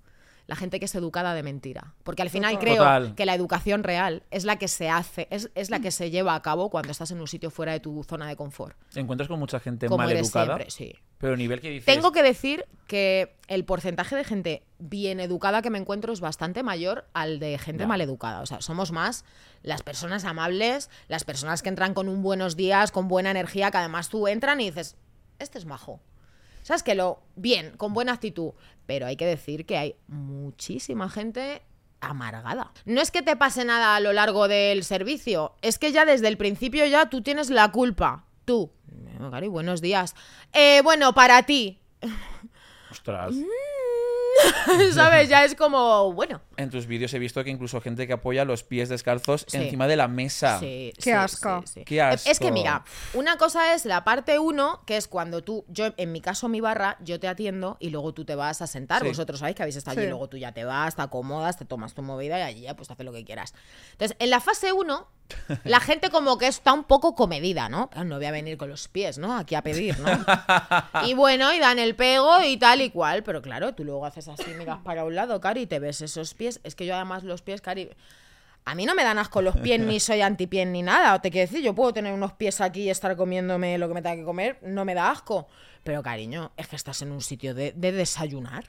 La gente que es educada de mentira. Porque al final Total. creo Total. que la educación real es la que se hace, es, es la que se lleva a cabo cuando estás en un sitio fuera de tu zona de confort. Te encuentras con mucha gente Como mal eres educada. siempre, sí. Pero a nivel que dices. Tengo que decir que el porcentaje de gente bien educada que me encuentro es bastante mayor al de gente Ya. mal educada. O sea, somos más las personas amables, las personas que entran con un buenos días, con buena energía, que además tú entran y dices, este es majo. ¿Sabes que lo bien, con buena actitud? Pero hay que decir que hay muchísima gente amargada. No es que te pase nada a lo largo del servicio, es que ya desde el principio ya tú tienes la culpa. Tú. "Eh, Cari, buenos días. Eh, bueno, para ti. Ostras. *laughs* ¿Sabes? Ya es como, bueno. En tus vídeos he visto que incluso gente que apoya los pies descalzos Sí. encima de la mesa. Sí, Qué sí, asco. sí, sí. Qué asco. Es que mira, una cosa es la parte 1, que es cuando tú, yo en mi caso mi barra, yo te atiendo y luego tú te vas a sentar. Sí. Vosotros sabéis que habéis estado allí, Sí. luego tú ya te vas, te acomodas, te tomas tu movida y allí ya pues haces lo que quieras. Entonces, en la fase 1, *laughs* la gente como que está un poco comedida, ¿no? No voy a venir con los pies, ¿no? Aquí a pedir, ¿no? *laughs* y bueno, y dan el pego y tal y cual, pero claro, tú luego haces así, miras para un lado, Cari, y te ves esos pies. Es que yo además los pies, Cari, a mí no me dan asco los pies, ni soy antipien ni nada. Te quiero decir, yo puedo tener unos pies aquí y estar comiéndome lo que me tenga que comer, no me da asco. Pero cariño, es que estás en un sitio de, de desayunar.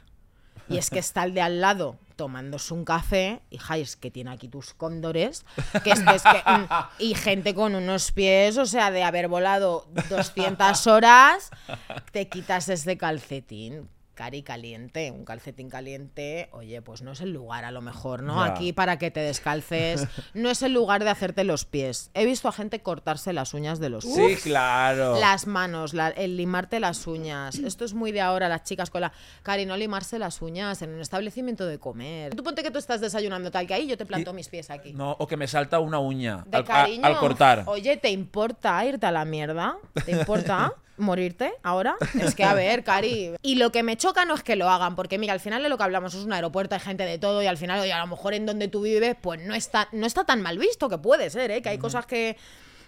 Y es que está el de al lado tomándose un café, hija, y es que tiene aquí tus cóndores, que es que, es que, mm, y gente con unos pies, o sea, de haber volado 200 horas, te quitas ese calcetín. Cari caliente, un calcetín caliente, oye, pues no es el lugar a lo mejor, ¿no? Ya. Aquí para que te descalces, *laughs* no es el lugar de hacerte los pies. He visto a gente cortarse las uñas de los Sí, claro. las manos, la- el limarte las uñas. Esto es muy de ahora, las chicas con la. Cari, no limarse las uñas en un establecimiento de comer. Tú ponte que tú estás desayunando tal que ahí, yo te planto Y- mis pies aquí. No, o que me salta una uña De al, a- cariño. al cortar. Oye, ¿te importa irte a la mierda? ¿Te importa? *laughs* ¿Morirte ahora? Es que, a *laughs* ver, Cari. Y lo que me choca no es que lo hagan, porque mira, al final de lo que hablamos es un aeropuerto, hay gente de todo, y al final, oye, a lo mejor en donde tú vives, pues no está, no está tan mal visto, que puede ser, ¿eh? Que hay cosas que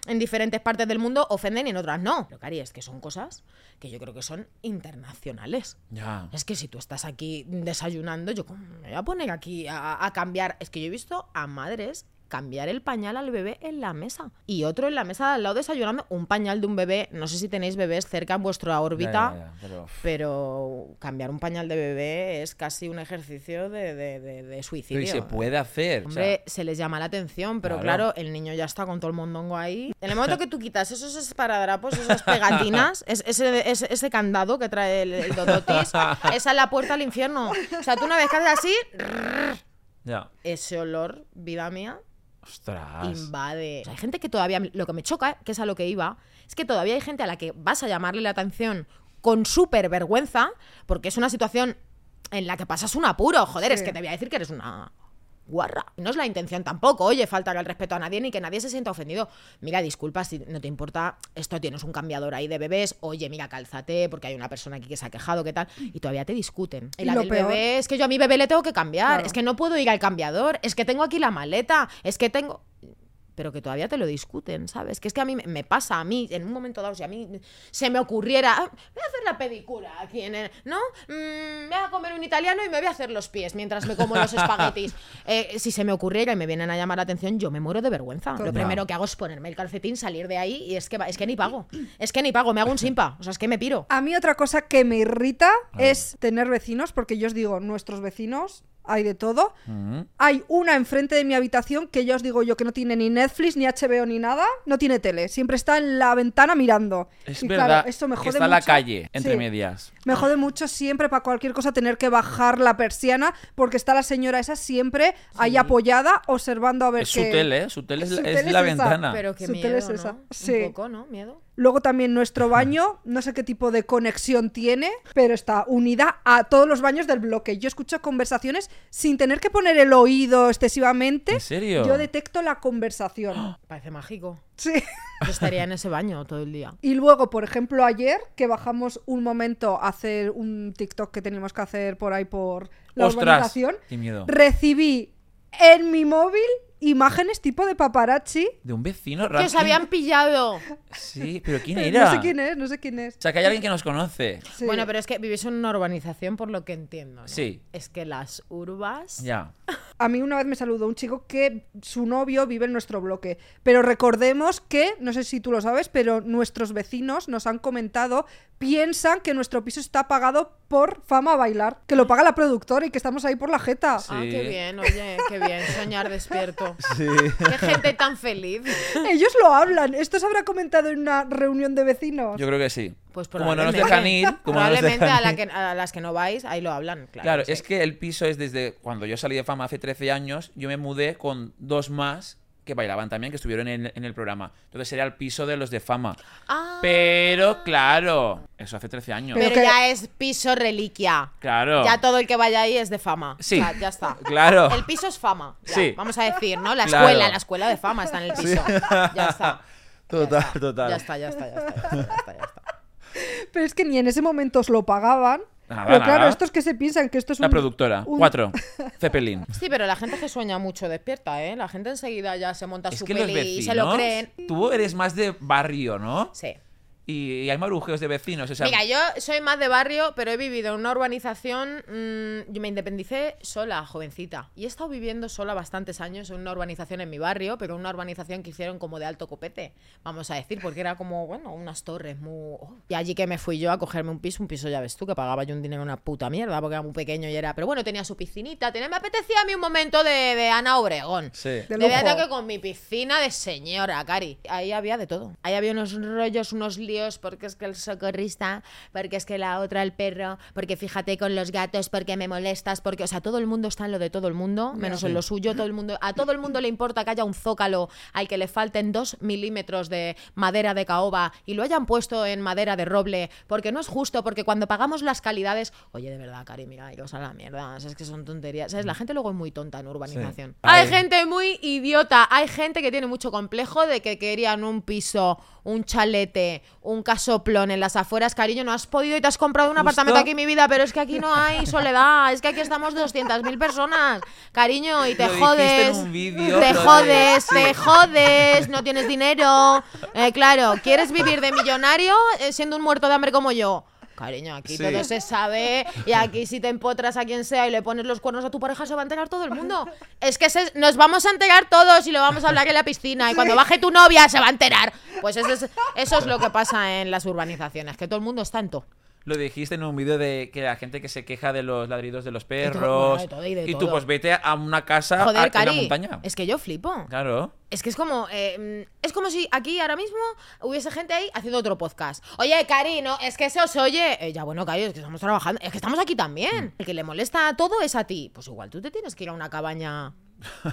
en diferentes partes del mundo ofenden y en otras no. Pero, Cari, es que son cosas que yo creo que son internacionales. Ya. Es que si tú estás aquí desayunando, yo ¿cómo me voy a poner aquí a, a cambiar. Es que yo he visto a madres cambiar el pañal al bebé en la mesa. Y otro en la mesa de al lado desayunando un pañal de un bebé. No sé si tenéis bebés cerca en vuestra órbita. Ya, ya, ya, pero- Pero cambiar un pañal de bebé es casi un ejercicio de, de- de- de Pero suicidio. y se puede hacer. o sea, Hombre, se les llama la atención, pero Claro. claro. el niño ya está con todo el mondongo ahí. En el momento que tú quitas esos esparadrapos, esas pegatinas, es- ese, ese, ese candado que trae el, el Dodotis, esa es la puerta al infierno. O sea, tú una vez que haces así, ese olor, vida mía, Ostras. invade. O sea, hay gente que todavía, lo que me choca, que es a lo que iba, es que todavía hay gente a la que vas a llamarle la atención con súper vergüenza, porque es una situación en la que pasas un apuro. Joder, es que te voy a decir que eres una guarra. No es la intención tampoco, oye, falta el respeto a nadie ni que nadie se sienta ofendido. Mira, disculpa si no te importa, esto tienes un cambiador ahí de bebés, oye, mira, cálzate, porque hay una persona aquí que se ha quejado, ¿qué tal? Y todavía te discuten. Y Y la lo del peor- bebé es que yo a mi bebé le tengo que cambiar, Claro. es que no puedo ir al cambiador, es que tengo aquí la maleta, es que tengo pero que todavía te lo discuten, ¿sabes? Que es que a mí me- pasa, a mí, en un momento dado, si a mí se me ocurriera, "Ah, voy a hacer la pedicura aquí en el, ¿no? Mm, voy a comer un italiano y me voy a hacer los pies mientras me como los *laughs* espaguetis. Eh, si se me ocurriera y me vienen a llamar la atención, yo me muero de vergüenza. Lo primero que hago es ponerme el calcetín, salir de ahí y es que, va- es que ni pago. Es que ni pago, me hago un simpa. O sea, es que me piro. A mí otra cosa que me irrita es tener vecinos, porque yo os digo, nuestros vecinos, hay de todo. Mm. Hay una enfrente de mi habitación que yo os digo yo que no tiene ni Netflix, ni HBO, ni nada, no tiene tele, siempre está en la ventana mirando. Es Y verdad claro, esto me que jode está en la mucho. calle, entre Sí. medias. Me jode mucho siempre para cualquier cosa tener que bajar la persiana porque está la señora esa siempre ahí apoyada observando a ver Es qué... su tele, ¿eh? Su tele es, Su es tele es la esa. ventana. Pero qué Su tele miedo, es esa. ¿no? Sí. Un poco, ¿no? Miedo. Luego también nuestro baño, no sé qué tipo de conexión tiene, pero está unida a todos los baños del bloque. Yo escucho conversaciones sin tener que poner el oído excesivamente. ¿En serio? Yo detecto la conversación. *gasps* Parece mágico. Sí. Yo estaría en ese baño todo el día. Y luego, por ejemplo, ayer que bajamos un momento a hacer un TikTok que teníamos que hacer por ahí por la ¡Ostras! urbanización, ¡Qué miedo! recibí en mi móvil imágenes tipo de paparazzi. De un vecino Que raro. os habían pillado. Sí, pero ¿quién *laughs* era? No sé quién es, no sé quién es. O sea, que hay alguien que nos conoce. Sí. Bueno, pero es que vivís en una urbanización por lo que entiendo. ¿no? Sí. Es que las urbas. Ya. A mí una vez me saludó un chico que su novio vive en nuestro bloque. Pero recordemos que, no sé si tú lo sabes, pero nuestros vecinos nos han comentado, piensan que nuestro piso está pagado por fama a bailar, que lo paga la productora y que estamos ahí por la jeta. Ah, Sí. qué bien, oye, qué bien. Soñar despierto. *laughs* Sí. Qué gente tan feliz. *laughs* Ellos lo hablan. ¿Esto se habrá comentado en una reunión de vecinos? Yo creo que sí. Pues como no nos probablemente. dejan ir, *laughs* como no nos probablemente dejan a, la que, a las que no vais, ahí lo hablan. Claro, Claro, sí. es que el piso es desde cuando yo salí de fama hace 13 años, yo me mudé con dos más que bailaban también, que estuvieron en, en el programa. Entonces sería el piso de los de fama. Ah, Pero claro, eso hace 13 años. pero Pero que- ya es piso reliquia. Claro. Ya todo el que vaya ahí es de fama. Sí. O sea, ya está. *laughs* Claro. El piso es fama. ya, Sí. Vamos a decir, ¿no? La Claro. escuela, la escuela de fama está en el piso. Ya está. *laughs* Total, ya está, total. Ya está, ya está, ya está, ya está, ya está, ya está. *laughs* Pero es que ni en ese momento os lo pagaban. Nada, pero claro, estos que se piensan que esto es La un... productora. un- Cuatro. *laughs* Zeppelin. Sí, pero la gente que sueña mucho despierta, ¿eh? La gente enseguida ya se monta Es su que los peli vecinos. y se lo creen. Tú eres más de barrio, ¿no? Sí. Y, y hay marujeos de vecinos. O sea, Mira, yo soy más de barrio, pero he vivido en una urbanización. mm, yo me independicé sola, jovencita. Y he estado viviendo sola bastantes años en una urbanización en mi barrio, pero una urbanización que hicieron como de alto copete, vamos a decir, porque era como, bueno, unas torres muy. oh. Y allí que me fui yo a cogerme un piso, un piso ya ves tú, que pagaba yo un dinero una puta mierda, porque era muy pequeño y era. Pero bueno, tenía su piscinita, tenía, me apetecía a mí un momento de, de Ana Obregón. Sí. De De verdad lujo. que con mi piscina de señora, Cari. Ahí había de todo. Ahí había unos rollos, unos líos, porque es que el socorrista, porque es que la otra, el perro, porque fíjate con los gatos, porque me molestas, porque, o sea, todo el mundo está en lo de todo el mundo, menos en lo suyo. Todo el mundo, a todo el mundo le importa que haya un zócalo al que le falten dos milímetros de madera de caoba y lo hayan puesto en madera de roble, porque no es justo, porque cuando pagamos las calidades, oye, de verdad, Cari, mira, iros a la mierda, es que son tonterías. ¿Sabes? La gente luego es muy tonta en urbanización. Sí. Hay Ay. gente muy idiota, hay gente que tiene mucho complejo de que querían un piso, un chalete, un casoplón en las afueras, cariño, no has podido y te has comprado un Justo. apartamento aquí, mi vida, pero es que aquí no hay soledad, es que aquí estamos 200.000 personas, cariño, y te Lo en jodes, un te de- jodes, te jodes, no tienes dinero, Eh, claro, ¿quieres vivir de millonario eh, siendo un muerto de hambre como yo? Cariño, aquí Sí. todo se sabe y aquí si te empotras a quien sea y le pones los cuernos a tu pareja se va a enterar todo el mundo. Es que se- nos vamos a enterar todos y lo vamos a hablar en la piscina y cuando baje tu novia se va a enterar. Pues eso es, eso es lo que pasa en las urbanizaciones, que todo el mundo está en todo. Lo dijiste en un vídeo de que la gente que se queja de los ladridos de los perros. de todo y de tú, pues vete a una casa a- Joder, en la Cari, montaña. es que yo flipo. Claro. Es que es como, eh, mm, es como si aquí ahora mismo hubiese gente ahí haciendo otro podcast. Oye, Cari, no, es que se os oye. Eh, ya bueno, Cari, es que estamos trabajando, es que estamos aquí también. El que le molesta todo es a ti. Pues igual tú te tienes que ir a una cabaña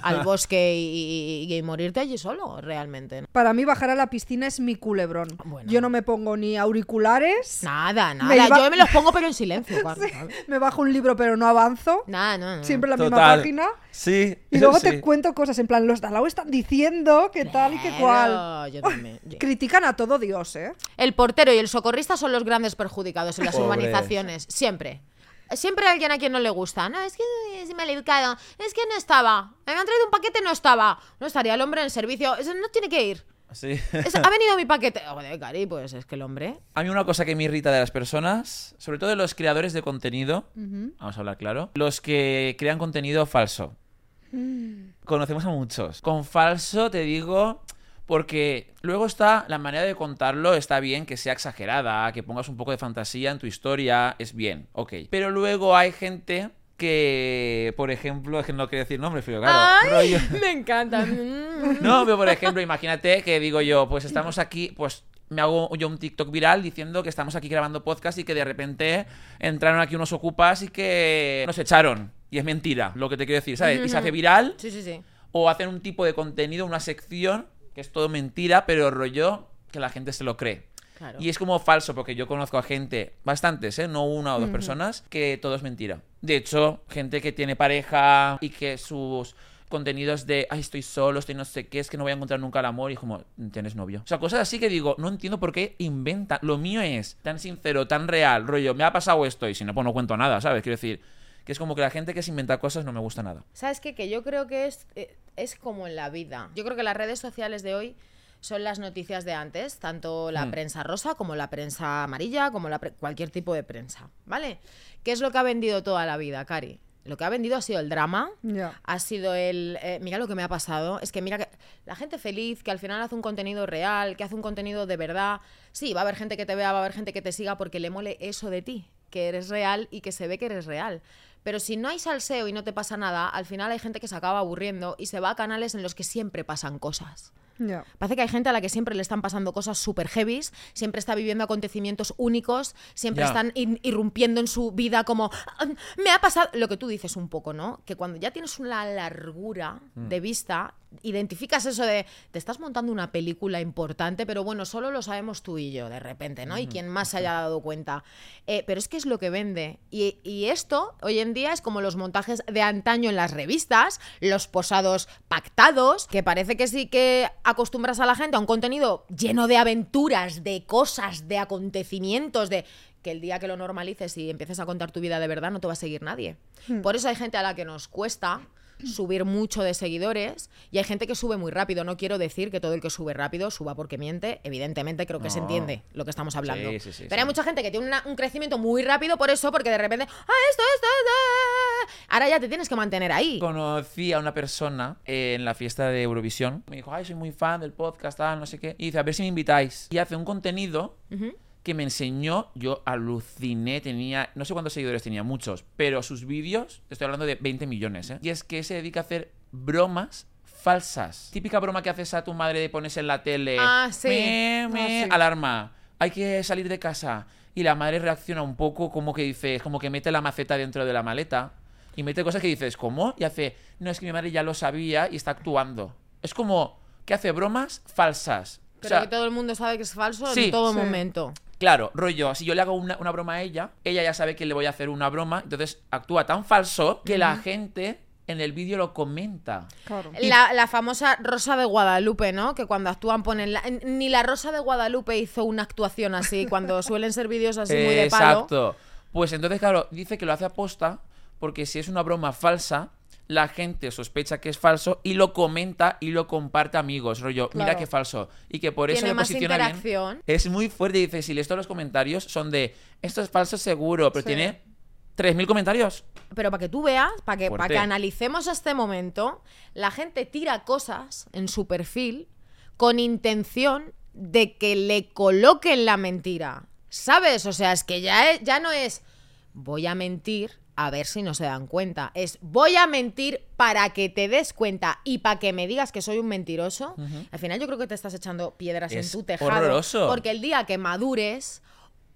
al bosque y, y- y morirte allí solo, realmente. ¿no? Para mí bajar a la piscina es mi culebrón. Bueno. Yo no me pongo ni auriculares, Nada, Me nada. iba- Yo me los pongo pero en silencio, *laughs* claro. me bajo un libro pero no avanzo. Nada, no, no. Siempre la misma página. Sí. Y luego sí. te cuento cosas en plan, los de al lado están diciendo que tal y que cual. Yo también. Yo- Critican a todo Dios, ¿eh? El portero y el socorrista son los grandes perjudicados en las Pobres. urbanizaciones. Siempre. Siempre hay alguien a quien no le gusta. No, es que es maleducado. Es que no estaba. Me han traído un paquete, no estaba. No estaría el hombre en servicio. Es- No tiene que ir. Sí. Es- ha venido mi paquete. Joder, Cari, pues es que el hombre. A mí una cosa que me irrita de las personas, sobre todo de los creadores de contenido, vamos a hablar claro, los que crean contenido falso. Conocemos a muchos. Con falso te digo porque luego está la manera de contarlo, está bien que sea exagerada, que pongas un poco de fantasía en tu historia, es bien, ok. Pero luego hay gente que, por ejemplo, es que no quiero decir nombres, pero claro, rollo- *laughs* me encanta. *laughs* No, pero por ejemplo, imagínate que digo yo, pues estamos aquí, pues me hago yo un TikTok viral diciendo que estamos aquí grabando podcast y que de repente entraron aquí unos ocupas y que nos echaron. Y es mentira lo que te quiero decir, ¿sabes? Y se hace viral Sí, sí, sí. o hacen un tipo de contenido, una sección, que es todo mentira, pero rollo que la gente se lo cree. Claro. Y es como falso, porque yo conozco a gente, bastantes, ¿eh? no una o dos personas, que todo es mentira. De hecho, gente que tiene pareja y que sus contenidos de, ay, estoy solo, estoy no sé qué, es que no voy a encontrar nunca el amor, y como, tienes novio. O sea, cosas así que digo, no entiendo por qué inventan. Lo mío es tan sincero, tan real, rollo, me ha pasado esto, y si no, pues no cuento nada, ¿sabes? Quiero decir, que es como que la gente que se inventa cosas no me gusta nada. ¿Sabes qué? Que yo creo que es, eh, es como en la vida. Yo creo que las redes sociales de hoy son las noticias de antes, tanto la Mm. prensa rosa como la prensa amarilla, como la pre- cualquier tipo de prensa, ¿vale? ¿Qué es lo que ha vendido toda la vida, Cari? Lo que ha vendido ha sido el drama, ha sido el... eh, mira lo que me ha pasado, es que mira que la gente feliz, que al final hace un contenido real, que hace un contenido de verdad, sí, va a haber gente que te vea, va a haber gente que te siga porque le mole eso de ti, que eres real y que se ve que eres real. Pero si no hay salseo y no te pasa nada, al final hay gente que se acaba aburriendo y se va a canales en los que siempre pasan cosas. Parece que hay gente a la que siempre le están pasando cosas súper heavies, siempre está viviendo acontecimientos únicos, siempre están in- irrumpiendo en su vida como, "Ah, me ha pasado, lo que tú dices un poco, ¿no? Que cuando ya tienes una largura Mm. de vista, identificas eso de, te estás montando una película importante, pero bueno, solo lo sabemos tú y yo de repente, ¿no? Y quien más se haya dado cuenta. Eh, pero es que es lo que vende. Y, y esto hoy en día es como los montajes de antaño en las revistas, los posados pactados, que parece que sí que acostumbras a la gente a un contenido lleno de aventuras, de cosas, de acontecimientos, de que el día que lo normalices y empieces a contar tu vida de verdad no te va a seguir nadie. Por eso hay gente a la que nos cuesta subir mucho de seguidores y hay gente que sube muy rápido. No quiero decir que todo el que sube rápido suba porque miente. Evidentemente creo que se entiende lo que estamos hablando. Sí, sí, sí, Pero hay mucha gente que tiene una- un crecimiento muy rápido por eso, porque de repente, ah, esto, esto, esto. Ahora ya te tienes que mantener ahí. Conocí a una persona eh, en la fiesta de Eurovisión. Me dijo, ay, soy muy fan del podcast, tal, no sé qué. Y dice, a ver si me invitáis. Y hace un contenido. Que me enseñó, yo aluciné, tenía, no sé cuántos seguidores tenía, muchos, pero sus vídeos, estoy hablando de 20 millones, ¿eh? Y es que se dedica a hacer bromas falsas. Típica broma que haces a tu madre de pones en la tele. Ah, sí. Me, me, Ah, sí. alarma. Hay que salir de casa. Y la madre reacciona un poco como que dices, como que mete la maceta dentro de la maleta. Y mete cosas que dices, ¿cómo? Y hace, no, es que mi madre ya lo sabía y está actuando. Es como que hace bromas falsas. O Pero sea, que todo el mundo sabe que es falso Sí, en todo sí. momento. Claro, rollo, si yo le hago una, una broma a ella, ella ya sabe que le voy a hacer una broma, entonces actúa tan falso que la gente en el vídeo lo comenta. Claro. La, la famosa Rosa de Guadalupe, ¿no? Que cuando actúan ponen... la- Ni la Rosa de Guadalupe hizo una actuación así, *laughs* cuando suelen ser vídeos así muy de palo. Exacto. Pues entonces, claro, dice que lo hace aposta porque si es una broma falsa, la gente sospecha que es falso y lo comenta y lo comparte amigos. Rollo, mira qué falso. Y que por eso Tiene le más posiciona bien. Es muy fuerte. Dice, si lees todos los comentarios, son de, esto es falso seguro, pero Sí. tiene 3.000 comentarios. Pero para que tú veas, para que, para que analicemos este momento, la gente tira cosas en su perfil con intención de que le coloquen la mentira. ¿Sabes? O sea, es que ya, es- ya no es voy a mentir a ver si no se dan cuenta. Es voy a mentir para que te des cuenta y para que me digas que soy un mentiroso. Al final yo creo que te estás echando piedras Es en tu tejado. horroroso. Porque el día que madures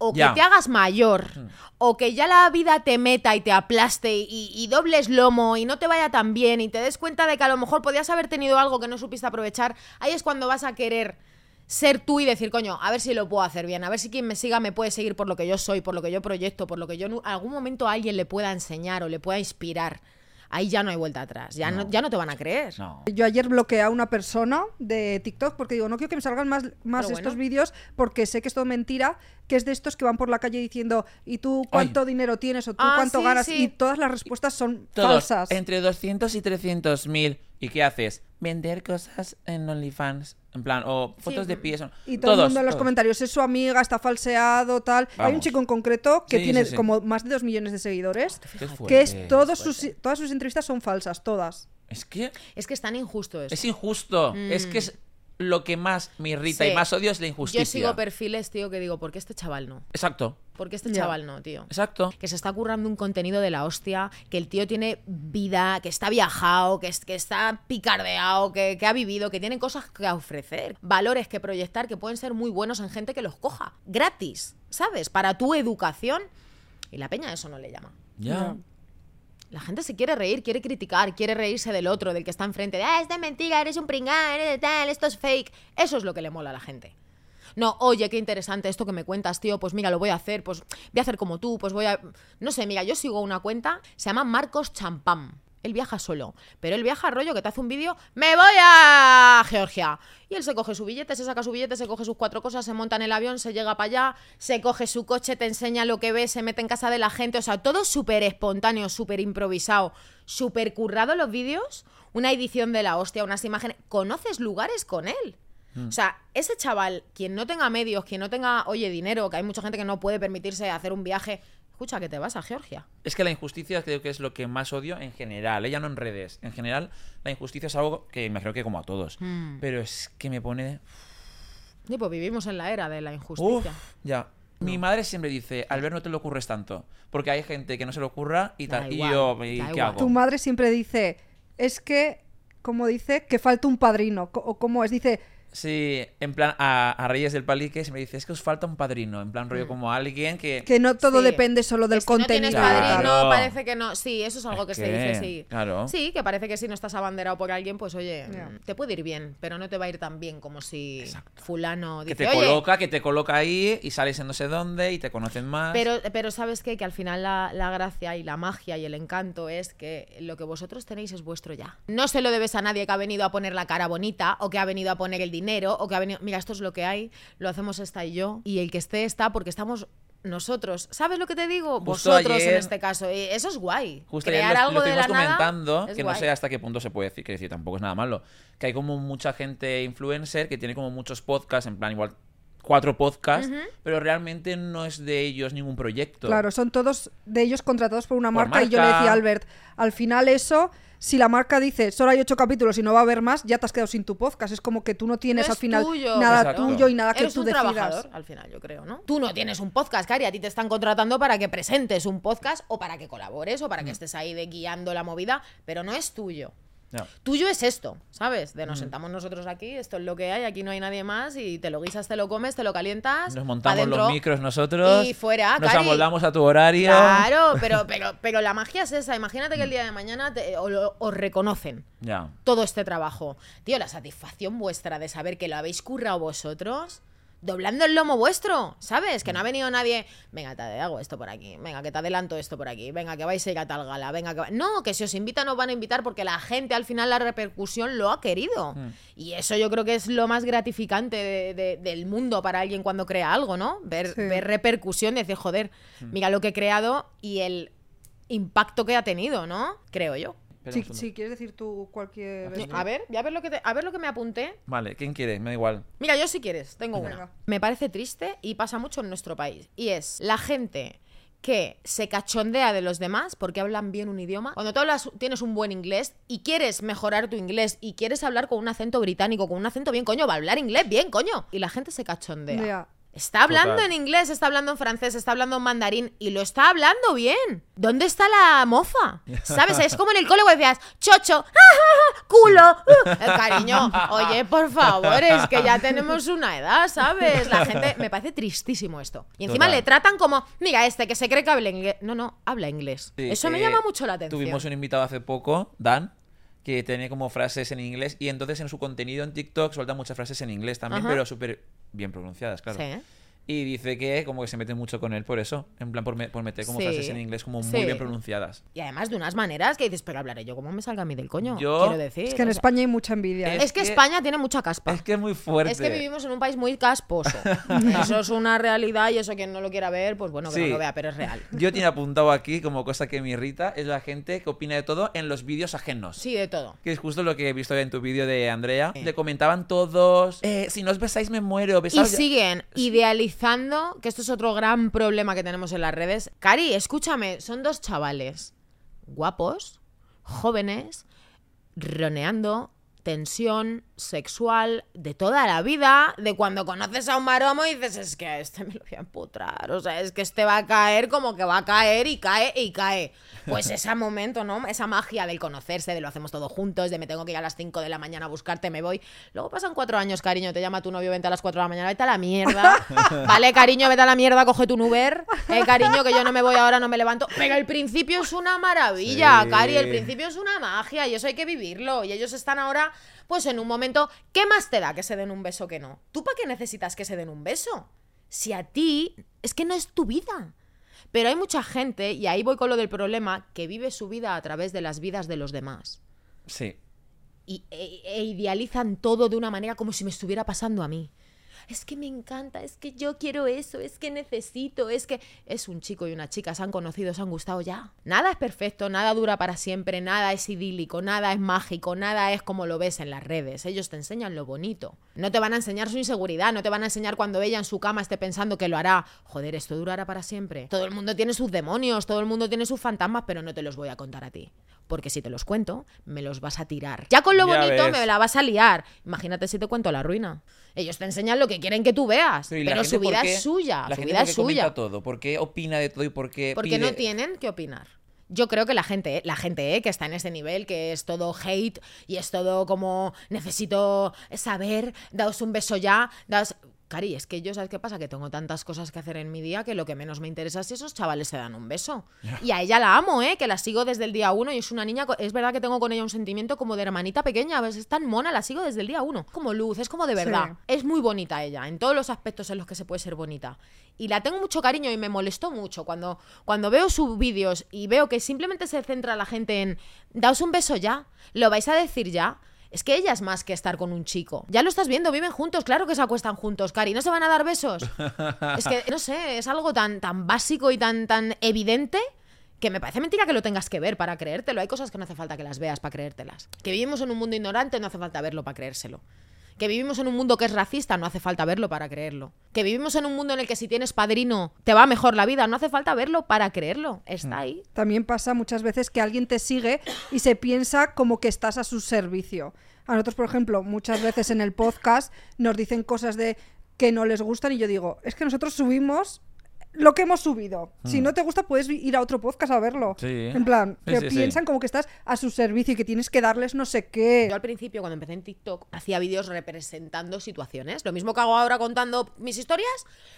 o que te hagas mayor, o que ya la vida te meta y te aplaste y, y dobles lomo y no te vaya tan bien y te des cuenta de que a lo mejor podías haber tenido algo que no supiste aprovechar, ahí es cuando vas a querer ser tú y decir, coño, a ver si lo puedo hacer bien, a ver si quien me siga me puede seguir por lo que yo soy, por lo que yo proyecto, por lo que yo en algún momento a alguien le pueda enseñar o le pueda inspirar. Ahí ya no hay vuelta atrás, ya no, ya no te van a creer. No. Yo ayer bloqueé a una persona de TikTok porque digo, no quiero que me salgan más, más estos vídeos porque sé que es todo mentira, que es de estos que van por la calle diciendo, ¿y tú cuánto dinero tienes o tú Ah, cuánto sí, ganas? sí. Y todas las respuestas son Todos falsas. entre 200 y 300 mil. ¿Y qué haces? Vender cosas en OnlyFans. En plan, o fotos de pies. Y todo el todos, mundo en los todos. comentarios es su amiga, está falseado, tal. Hay un chico en concreto que Sí, tiene sí, sí. como más de dos millones de seguidores, Qué que fuerte, es todos fuerte. sus, todas sus entrevistas son falsas, todas. Es que Es que es tan injusto eso. es injusto. Es que es lo que más me irrita y más odio es la injusticia. Yo sigo perfiles, tío, que digo, ¿por qué este chaval no? Exacto. ¿Por qué este chaval no, tío? Exacto. que se está currando un contenido de la hostia, que el tío tiene vida, que está viajado, que, es- que está picardeado, que, que ha vivido, que tiene cosas que ofrecer, valores que proyectar que pueden ser muy buenos en gente que los coja, gratis, ¿sabes? Para tu educación. Y la peña eso no le llama. Ya. La gente se quiere reír, quiere criticar, quiere reírse del otro, del que está enfrente, de, ah, es mentira, eres un pringán, eres de tal, esto es fake. Eso es lo que le mola a la gente. No, oye, qué interesante esto que me cuentas, tío, pues mira, lo voy a hacer, pues voy a hacer como tú, pues voy a... No sé, mira, yo sigo una cuenta, se llama Marcos Champam. Él viaja solo, pero él viaja rollo que te hace un vídeo, me voy a Georgia. Y él se coge su billete, se saca su billete, se coge sus cuatro cosas, se monta en el avión, se llega para allá, se coge su coche, te enseña lo que ve, se mete en casa de la gente, o sea, todo súper espontáneo, súper improvisado, súper currado los vídeos, una edición de la hostia, unas imágenes. ¿Conoces lugares con él? O sea, ese chaval, quien no tenga medios, quien no tenga, oye, dinero, que hay mucha gente que no puede permitirse hacer un viaje, escucha que te vas a Georgia. Es que la injusticia creo que es lo que más odio en general, ¿eh? ya no en redes. En general, la injusticia es algo que imagino que como a todos. Hmm. Pero es que me pone... Y pues vivimos en la era de la Uf, injusticia. ya. Mi madre siempre dice, al ver no te lo ocurres tanto. Porque hay gente que no se le ocurra y tal. Y yo, ¿y da qué igual. hago? Tu madre siempre dice, es que, como dice, que falta un padrino. O como es, dice, Sí, en plan, a, a Reyes del Palique se me dice, es que os falta un padrino. En plan, rollo como alguien que... que no todo Sí. depende solo del Es que no contenido. tienes padrino, Claro. parece que no. Sí, eso es algo que Es se que, dice, sí. claro. Sí, que parece que si no estás abanderado por alguien, pues oye, Ya. te puede ir bien, pero no te va a ir tan bien como si fulano Que dice, te oye, coloca, que te coloca ahí y sales en no sé dónde y te conocen más. Pero, pero sabes qué? que al final la, la gracia y la magia y el encanto es que lo que vosotros tenéis es vuestro ya. No se lo debes a nadie que ha venido a poner la cara bonita o que ha venido a poner el dinero o que ha venido... Mira, esto es lo que hay, lo hacemos esta y yo y el que esté está porque estamos nosotros. ¿Sabes lo que te digo? Justo vosotros en este caso. Y eso es guay. Justo ayer Crear lo, algo lo de la nada comentando, que no sé hasta qué punto se puede decir, que decir, tampoco es nada malo. Que hay como mucha gente influencer que tiene como muchos podcasts, en plan igual cuatro podcasts, pero realmente no es de ellos ningún proyecto. Claro, son todos de ellos contratados por una Por marca, y yo le marca. decía a Albert, al final eso, si la marca dice solo hay ocho capítulos y no va a haber más, ya te has quedado sin tu podcast. Es como que tú no tienes No al final tuyo. nada Exacto. tuyo y nada que Eres tú un decidas. trabajador, al final, yo creo, ¿no? Tú no tienes un podcast, Cari, a ti te están contratando para que presentes un podcast o para que colabores o para Mm. que estés ahí de guiando la movida, pero no es tuyo. Tuyo es esto, ¿sabes? De Mm. nos sentamos nosotros aquí, esto es lo que hay, aquí no hay nadie más y te lo guisas, te lo comes, te lo calientas. Nos montamos los micros nosotros. Y fuera, Nos Cari. amoldamos a tu horario. Claro, *laughs* pero, pero, pero la magia es esa. Imagínate que el día de mañana te- o os reconocen todo este trabajo. Tío, la satisfacción vuestra de saber que lo habéis currado vosotros. Doblando el lomo vuestro, ¿sabes? Que no ha venido nadie, venga, te hago esto por aquí, venga, que te adelanto esto por aquí, venga, que vais a ir a tal gala, venga, que va-". No, que si os invitan os van a invitar porque la gente al final la repercusión lo ha querido. Y eso yo creo que es lo más gratificante de- de- del mundo para alguien cuando crea algo, ¿no? Ver, Sí. ver repercusión y decir, joder, mira lo que he creado y el impacto que ha tenido, ¿no? Creo yo. Si, si quieres decir tú cualquier... Sí. A ver, a ver lo que te- a ver lo que me apunté. Vale, ¿quién quiere? Me da igual. Mira, yo si quieres, tengo Venga. una. Me parece triste y pasa mucho en nuestro país. Y es la gente que se cachondea de los demás porque hablan bien un idioma. Cuando tú hablas, tienes un buen inglés y quieres mejorar tu inglés y quieres hablar con un acento británico, con un acento bien, coño, va a hablar inglés bien, coño. Y la gente se cachondea. Está hablando Total. en inglés, está hablando en francés, está hablando en mandarín y lo está hablando bien. ¿Dónde está la mofa? ¿Sabes? Es como en el cole cuando decías, chocho, culo. uh". Eh, cariño, oye, por favor, es que ya tenemos una edad, ¿sabes? La gente, me parece tristísimo esto. Y encima Total. le tratan como, mira, este que se cree que habla inglés. No, no, habla inglés. Sí, Eso me eh, llama mucho la atención. Tuvimos un invitado hace poco, Dan, que tenía como frases en inglés y entonces en su contenido en TikTok suelta muchas frases en inglés también, Ajá. pero súper bien pronunciadas, claro. Sí. Y dice que como que se mete mucho con él por eso, en plan por, me- por meter como Sí. frases en inglés como muy Sí. bien pronunciadas. Y además de unas maneras que dices, pero hablaré yo como me salga a mí del coño. Yo- Quiero decir. Es que en sea, España hay mucha envidia. ¿eh? Es es que que- España tiene mucha caspa. Es que es muy fuerte. Es que vivimos en un país muy casposo. *laughs* Eso es una realidad y eso quien no lo quiera ver, pues bueno, que no lo vea, pero es real. *laughs* Yo tiene apuntado aquí como cosa que me irrita, es la gente que opina de todo en los vídeos ajenos. Sí, de todo. Que es justo lo que he visto en tu vídeo de Andrea. Sí. Le comentaban todos, eh, si no os besáis me muero, Y besaos ya". siguen idealizando, que esto es otro gran problema que tenemos en las redes. Cari, escúchame, son dos chavales guapos, jóvenes, roneando, tensión sexual de toda la vida, de cuando conoces a un maromo y dices, es que a este me lo voy a emputrar, o sea, es que este va a caer como que va a caer y cae y cae. Pues *laughs* ese momento, ¿no? Esa magia del conocerse, de lo hacemos todo juntos, de me tengo que ir a las 5 de la mañana a buscarte, me voy. Luego pasan cuatro años, cariño, te llama tu novio, vente a las 4 de la mañana, vete a la mierda. *laughs* Vale, cariño, vete a la mierda, coge tu Uber. Eh, cariño, que yo no me voy ahora, no me levanto. Pero el principio es una maravilla, Sí. Cari, el principio es una magia y eso hay que vivirlo. Y ellos están ahora, pues en un momento, ¿qué más te da que se den un beso que no? ¿Tú para qué necesitas que se den un beso? Si a ti, es que no es tu vida. Pero hay mucha gente, y ahí voy con lo del problema, que vive su vida a través de las vidas de los demás. Sí. Y, e, e idealizan todo de una manera como si me estuviera pasando a mí. Es que me encanta, es que yo quiero eso, es que necesito, es que es un chico y una chica, se han conocido, se han gustado ya. Nada es perfecto, nada dura para siempre, nada es idílico, nada es mágico, nada es como lo ves en las redes. Ellos te enseñan lo bonito. No te van a enseñar su inseguridad, no te van a enseñar cuando ella en su cama esté pensando que lo hará. Joder, esto durará para siempre. Todo el mundo tiene sus demonios, todo el mundo tiene sus fantasmas, pero no te los voy a contar a ti. Porque si te los cuento, me los vas a tirar. Ya con lo Ya bonito ves. me la vas a liar. Imagínate si te cuento la ruina. Ellos te enseñan lo que quieren que tú veas, Pero, ¿y la pero gente su vida qué- es suya, La su gente vida por es suya. todo? ¿Por qué opina de todo y por qué Porque pide- no tienen que opinar. Yo creo que la gente, la gente eh, que está en ese nivel, que es todo hate y es todo como necesito saber, daos un beso ya, daos... Cari, es que yo, ¿sabes qué pasa? Que tengo tantas cosas que hacer en mi día que lo que menos me interesa es si esos chavales se dan un beso. Y a ella la amo, ¿eh? Que la sigo desde el día uno y es una niña, es verdad que tengo con ella un sentimiento como de hermanita pequeña, ¿ves? Es tan mona, la sigo desde el día uno. Como luz, es como de verdad. Sí. Es muy bonita ella, en todos los aspectos en los que se puede ser bonita. Y la tengo mucho cariño y me molestó mucho cuando, cuando veo sus vídeos y veo que simplemente se centra la gente en daos un beso ya, lo vais a decir ya. Es que ella es más que estar con un chico. Ya lo estás viendo, viven juntos, claro que se acuestan juntos, Cari, ¿no se van a dar besos? es que, no sé, es algo tan, tan básico y tan, tan evidente que me parece mentira que lo tengas que ver para creértelo. Hay cosas que no hace falta que las veas para creértelas. Que vivimos en un mundo ignorante, no hace falta verlo para creérselo. Que vivimos en un mundo que es racista, no hace falta verlo para creerlo. Que vivimos en un mundo en el que si tienes padrino te va mejor la vida, no hace falta verlo para creerlo. Está ahí. También pasa muchas veces que alguien te sigue y se piensa como que estás a su servicio. A nosotros, por ejemplo, muchas veces en el podcast nos dicen cosas de que no les gustan y yo digo, es que nosotros subimos lo que hemos subido. Si no te gusta, puedes ir a otro podcast a verlo. Sí. En plan, Sí, que sí, sí. piensan como que estás a su servicio y que tienes que darles no sé qué. Yo al principio, cuando empecé en TikTok, hacía vídeos representando situaciones. Lo mismo que hago ahora contando mis historias,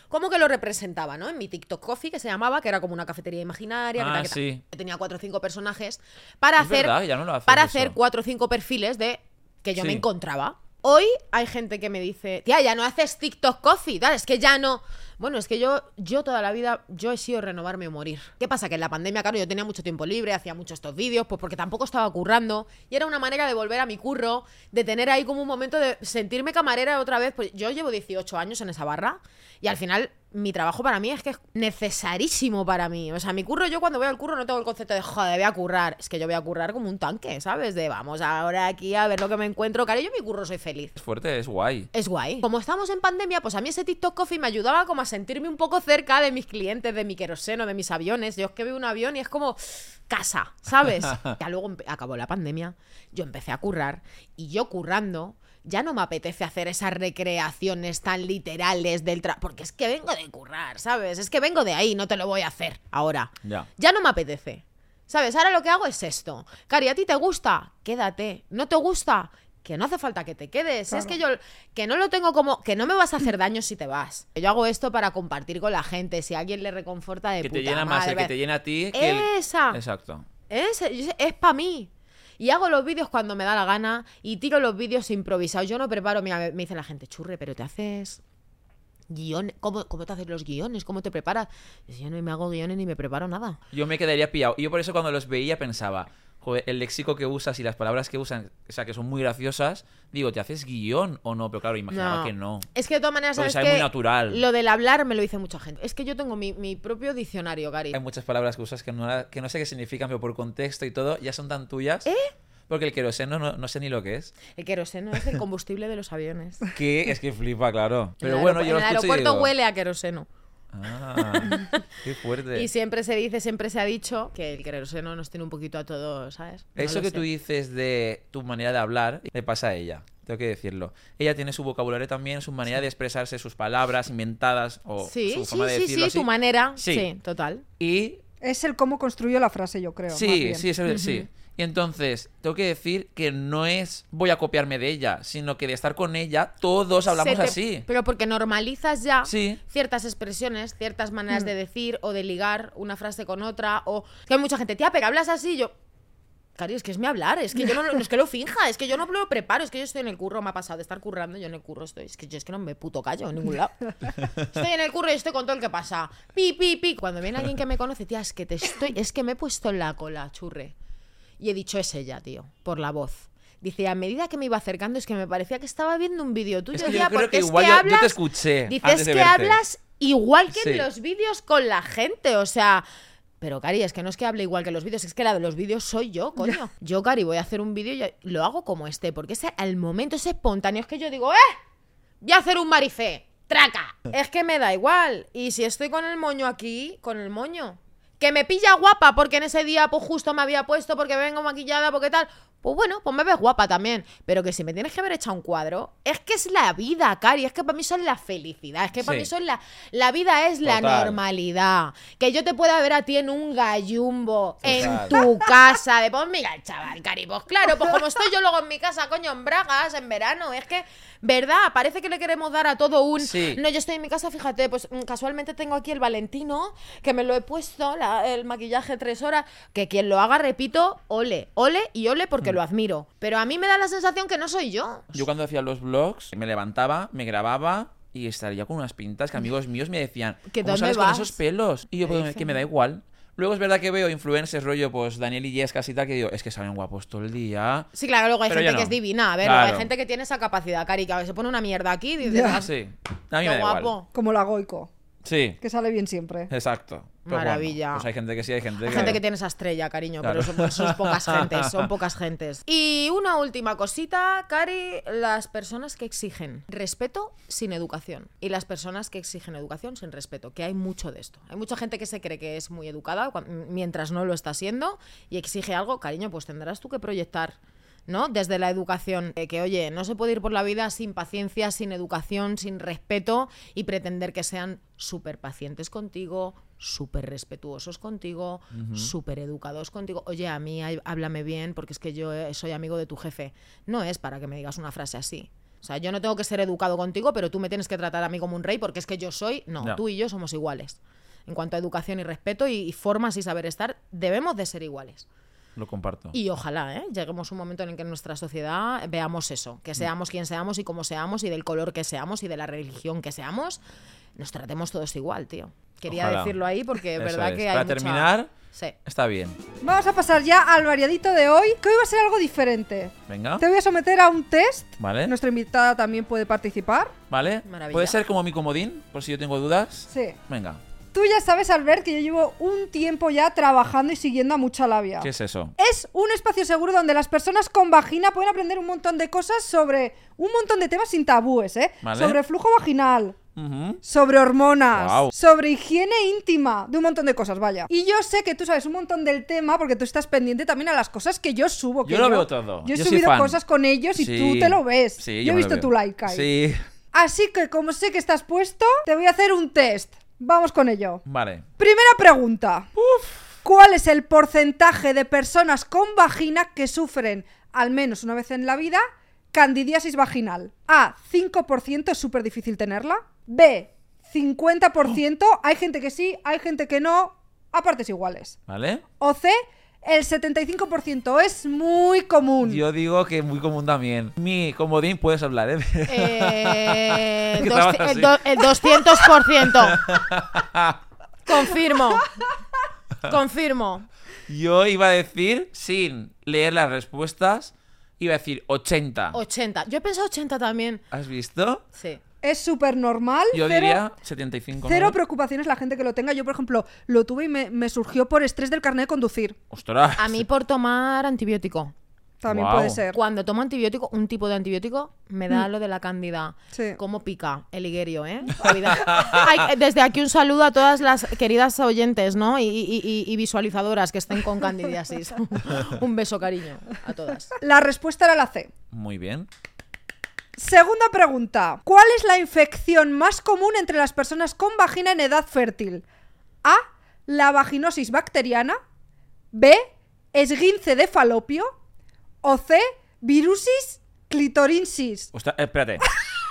como que lo representaba, ¿no? En mi TikTok Coffee, que se llamaba, que era como una cafetería imaginaria. que Ah, tal, que tal. Tenía cuatro o cinco personajes para Es hacer, verdad, ya no lo haces para eso. hacer cuatro o cinco perfiles de que yo me encontraba. Hoy hay gente que me dice, tía, ya no haces TikTok coffee, tal, es que ya no. Bueno, es que yo, yo toda la vida, yo he sido renovarme o morir. ¿Qué pasa? Que en la pandemia, claro, yo tenía mucho tiempo libre, hacía muchos estos vídeos, pues porque tampoco estaba currando. Y era una manera de volver a mi curro, de tener ahí como un momento de sentirme camarera otra vez. Pues yo llevo 18 años en esa barra y al final mi trabajo para mí es que es necesarísimo para mí. O sea, mi curro, yo cuando voy al curro no tengo el concepto de, joder, voy a currar. Es que yo voy a currar como un tanque, ¿sabes? De vamos ahora aquí a ver lo que me encuentro. Cariño, yo mi curro soy feliz. Es fuerte, es guay. Es guay. Como estamos en pandemia, pues a mí ese TikTok Coffee me ayudaba como a sentirme un poco cerca de mis clientes, de mi queroseno, de mis aviones. Yo es que veo un avión y es como casa, ¿sabes? *laughs* ya luego acabó la pandemia, yo empecé a currar y yo currando ya no me apetece hacer esas recreaciones tan literales del tra... Porque es que vengo de currar, ¿sabes? Es que vengo de ahí, no te lo voy a hacer ahora. Ya. Ya no me apetece. ¿Sabes? Ahora lo que hago es esto. Cari, ¿a ti te gusta? Quédate. ¿No te gusta? Que no hace falta que te quedes. Es que yo que no lo tengo como que no me vas a hacer daño si te vas. Yo hago esto para compartir con la gente, si a alguien le reconforta de Que te puta llena más el madre. que te llena a ti que el- Esa. Exacto. Es, es para mí. Y hago los vídeos cuando me da la gana y tiro los vídeos improvisados. Yo no preparo, me dice la gente, churre, pero te haces guion, ¿cómo, cómo te haces los guiones? ¿Cómo te preparas? Yo no me hago guiones ni me preparo nada. Yo me quedaría pillado. Y yo por eso cuando los veía pensaba, joder, el léxico que usas y las palabras que usan, o sea, que son muy graciosas, digo, ¿te haces guion o no? Pero claro, imaginaba que no. Es que de todas maneras, sabes sabe muy que natural. Lo del hablar me lo dice mucha gente. Es que yo tengo mi, mi propio diccionario, Gary. Hay muchas palabras que usas que no, que no sé qué significan, pero por contexto y todo, ya son tan tuyas. ¿Eh? Porque el queroseno no, no sé ni lo que es. El queroseno es el combustible de los aviones. *laughs* Que es que flipa, claro. Pero bueno, yo lo En el escucho y aeropuerto digo, huele a queroseno. Ah, *laughs* qué fuerte. Y siempre se dice, siempre se ha dicho que el queroseno nos tiene un poquito a todos, ¿sabes? No Eso que sé. tú dices de tu manera de hablar, le pasa a ella. Tengo que decirlo. Ella tiene su vocabulario también, su manera de expresarse, sus palabras inventadas o Sí, su sí, forma de sí, decirlo sí, así. tu manera. Sí. Sí, total. Y Es el cómo construyó la frase, yo creo. más sí, sí, es- sí. Y entonces, tengo que decir que no es voy a copiarme de ella, sino que de estar con ella, todos hablamos te- así. Pero porque normalizas ya Sí. ciertas expresiones, ciertas maneras Mm. de decir o de ligar una frase con otra. O que hay mucha gente, tía, pero hablas así. Yo, Cari, es que es mi hablar, es que yo no, lo- no es que lo finja, es que yo no lo preparo, es que yo estoy en el curro, me ha pasado de estar currando, yo en el curro estoy, es que yo es que no me puto callo en ningún lado. *laughs* Estoy en el curro y estoy con todo el que pasa. Pi, pi, pi. Cuando viene alguien que me conoce, tía, es que te estoy, es que me he puesto en la cola, churre. Y he dicho, es ella, tío, por la voz. Dice, a medida que me iba acercando, es que me parecía que estaba viendo un vídeo tuyo. Es que yo tía, creo porque que es igual que yo- yo hablas, te escuché Dices antes de que verte. hablas igual que Sí. en los vídeos con la gente, o sea... Pero, Cari, es que no es que hable igual que los vídeos, es que la de los vídeos soy yo, coño. Yo, Cari, voy a hacer un vídeo y lo hago como este, porque ese, al momento, ese espontáneo, es que yo digo, ¡eh! Voy a hacer un marifé, traca. *laughs* Es que me da igual. Y si estoy con el moño aquí, con el moño. Que me pilla guapa porque en ese día, pues justo me había puesto, porque vengo maquillada, porque tal. Pues bueno, pues me ves guapa también. Pero que si me tienes que haber echado un cuadro, es que es la vida, Cari. Es que para mí son la felicidad. Es que para Sí. mí son la. La vida es la normalidad. Que yo te pueda ver a ti en un gallumbo, en tu casa. De pues mira chaval, Cari. Pues claro, pues como estoy yo luego en mi casa, coño, en Bragas, en verano. Es que, ¿verdad? Parece que le queremos dar a todo un. Sí. No, yo estoy en mi casa, fíjate, pues mm, casualmente tengo aquí el Valentino, que me lo he puesto, la- el maquillaje tres horas, que quien lo haga, repito, ole, ole y ole Mm. porque lo admiro. Pero a mí me da la sensación que no soy yo. Yo cuando hacía los vlogs, me levantaba, me grababa y estaría con unas pintas que amigos míos me decían, ¿Que ¿cómo sales vas? con esos pelos? Y yo, ¿Qué pues, que me da igual. Luego es verdad que veo influencers rollo, pues Daniel y Yescas y tal, que digo, es que salen guapos todo el día. Sí, claro, luego hay Pero gente que es divina. A ver, Claro. hay gente que tiene esa capacidad, Cari, que a veces se pone una mierda aquí y dices, Ya. "Ah, Sí, a mí qué me da igual. guapo. Como la Goico, Sí, que sale bien siempre. exacto. Pero bueno, Maravilla. pues hay gente que sí, hay gente Hay que... gente que tiene esa estrella, cariño, Claro. pero son, son pocas *laughs* gentes, son pocas gentes. Y una última cosita, Cari, las personas que exigen respeto sin educación y las personas que exigen educación sin respeto, que hay mucho de esto. Hay mucha gente que se cree que es muy educada mientras no lo está siendo y exige algo, cariño, pues tendrás tú que proyectar. ¿No? Desde la educación, eh, que oye, no se puede ir por la vida sin paciencia, sin educación, sin respeto y pretender que sean súper pacientes contigo, súper respetuosos contigo, súper educados contigo. Oye, a mí háblame bien porque es que yo eh, soy amigo de tu jefe. No es para que me digas una frase así. O sea, yo no tengo que ser educado contigo, pero tú me tienes que tratar a mí como un rey porque es que yo soy... No, tú y yo somos iguales. En cuanto a educación y respeto y, y formas y saber estar, debemos de ser iguales. Lo comparto. Y ojalá, ¿eh? Lleguemos a un momento en el que en nuestra sociedad veamos eso, que seamos quien seamos y cómo seamos y del color que seamos y de la religión que seamos, nos tratemos todos igual, tío. Quería Ojalá. decirlo ahí porque es verdad es. que hay Para mucha- terminar, Sí. está bien. Vamos a pasar ya al variadito de hoy, que hoy va a ser algo diferente. Venga. Te voy a someter a un test. Vale. Nuestra invitada también puede participar. ¿Vale? Maravilla. ¿Puede ser como mi comodín? Por si yo tengo dudas. Sí. Venga. Tú ya sabes, Albert, que yo llevo un tiempo ya trabajando y siguiendo a mucha labia. ¿Qué es eso? Es un espacio seguro donde las personas con vagina pueden aprender un montón de cosas sobre un montón de temas sin tabúes, ¿eh? Vale. Sobre flujo vaginal, sobre hormonas, sobre higiene íntima, de un montón de cosas, vaya. Y yo sé que tú sabes un montón del tema porque tú estás pendiente también a las cosas que yo subo. que Yo lo veo todo. Yo he Yo subido cosas con ellos y Sí. tú te lo ves. Sí, yo yo he visto tu like ahí. Sí. Así que como sé que estás puesto, te voy a hacer un test. Vamos con ello. Vale. Primera pregunta. ¿Cuál es el porcentaje de personas con vagina que sufren, al menos una vez en la vida, candidiasis vaginal? A. 5% es súper difícil tenerla. B. 50%. Hay gente que sí, hay gente que no. A partes iguales. ¿Vale? O C. El 75% es muy común. Yo digo que muy común también. Mi comodín puedes hablar, ¿eh? Eh, *laughs* dos- el, do- el 200%. Confirmo. Confirmo. Yo iba a decir, sin leer las respuestas, iba a decir 80. 80. Yo he pensado 80 también. ¿Has visto? Sí. Es súper normal. Yo cero- diría 75. Cero ¿no? preocupaciones la gente que lo tenga. Yo, por ejemplo, lo tuve y me, me surgió por estrés del carnet de conducir. Ostras. A mí por tomar antibiótico. También puede ser. Cuando tomo antibiótico, un tipo de antibiótico, me da lo de la cándida. Mm. Sí. Cómo pica el higuerio, ¿eh? Cuidado. Ay, desde aquí un saludo a todas las queridas oyentes, ¿no? Y, y- y- y visualizadoras que estén con candidiasis. *laughs* un beso, cariño, a todas. La respuesta era la C. Muy bien. Segunda pregunta. ¿Cuál es la infección más común entre las personas con vagina en edad fértil? A. La vaginosis bacteriana. B. Esguince de falopio. O C. Virusis clitorinsis. Ostras, eh, espérate.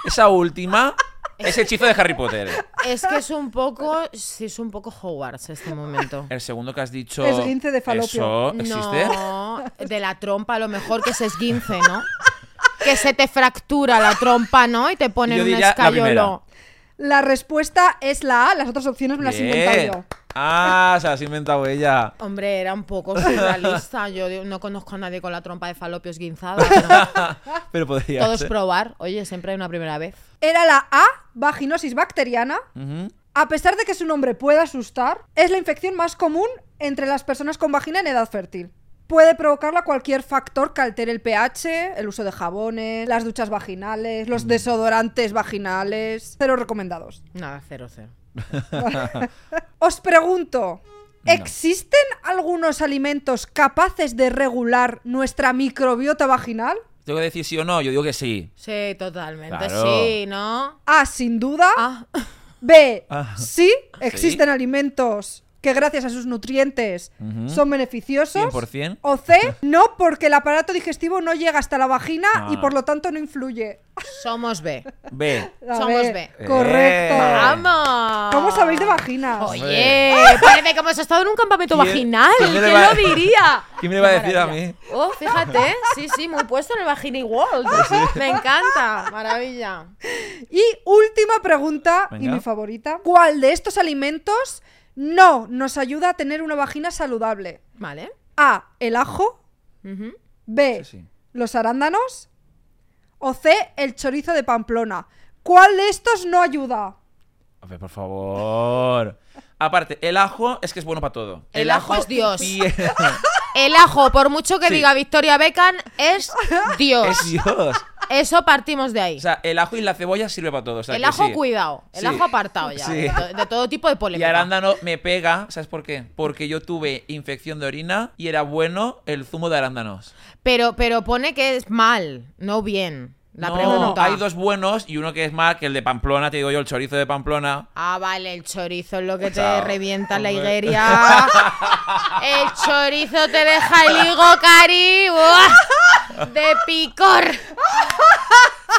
Esa última es el hechizo de Harry Potter. Es que es un poco. Sí, es un poco Hogwarts este momento. El segundo que has dicho. Esguince de falopio. ¿Eso existe? No, de la trompa a lo mejor que se esguince, ¿no? Que se te fractura la trompa, ¿no? Y te ponen un la escayolo. La respuesta es la A. Las otras opciones me las he inventado Bien. yo. Ah, se las ha inventado ella. Hombre, era un poco surrealista. Yo no conozco a nadie con la trompa de falopio esguinzada. pero Pero podría todos ser. probar. Oye, siempre hay una primera vez. Era la A. Vaginosis bacteriana. A pesar de que su nombre pueda asustar, es la infección más común entre las personas con vagina en edad fértil. Puede provocarla cualquier factor que altere el pH, el uso de jabones, las duchas vaginales, los desodorantes vaginales. Cero recomendados. Nada, cero, cero. *laughs* Os pregunto, No. ¿existen algunos alimentos capaces de regular nuestra microbiota vaginal? Tengo que decir sí o no. Yo digo que sí. Sí, totalmente. Claro. Sí, ¿no? A, sin duda. Ah, B, Ah. sí, existen alimentos que gracias a sus nutrientes son beneficiosos. 100%. O C, no, porque el aparato digestivo no llega hasta la vagina y Ah. por lo tanto no influye. somos B. B. Somos ver, B. Correcto. Eh. ¡Vamos! ¿Cómo sabéis de vaginas? Oye, parece que hemos estado en un campamento ¿Quién- vaginal. quién ¿Quién va- lo diría? ¿Quién me le va a decir a mí? Oh, fíjate, sí, sí, muy puesto en el Vagini World. Me encanta, maravilla. Y última pregunta, y mi favorita. ¿Cuál de estos alimentos no nos ayuda a tener una vagina saludable? Vale. A, el ajo. B, Sí, sí. los arándanos. O C, el chorizo de Pamplona. ¿Cuál de estos no ayuda? A ver, por favor. Aparte, el ajo es que es bueno para todo. El ajo es Dios. El ajo, por mucho que Sí. diga Victoria Beckham, es *laughs* Dios. es Dios. Eso partimos de ahí. O sea, el ajo y la cebolla sirve para todo. o sea el ajo, sí. cuidado. El Sí. ajo apartado ya. Sí. De, de todo tipo de Y polémica. arándano me pega, ¿sabes por qué? Porque yo tuve infección de orina y era bueno el zumo de arándanos. Pero, pero pone que es mal, no bien. La no, pregunta. hay dos buenos y uno que es mal, que el de Pamplona, te digo yo, el chorizo de Pamplona. Ah, vale, el chorizo es lo que te revienta la higueria. *laughs* el chorizo te deja el higo, Cari. ¡Buah! De picor. *laughs*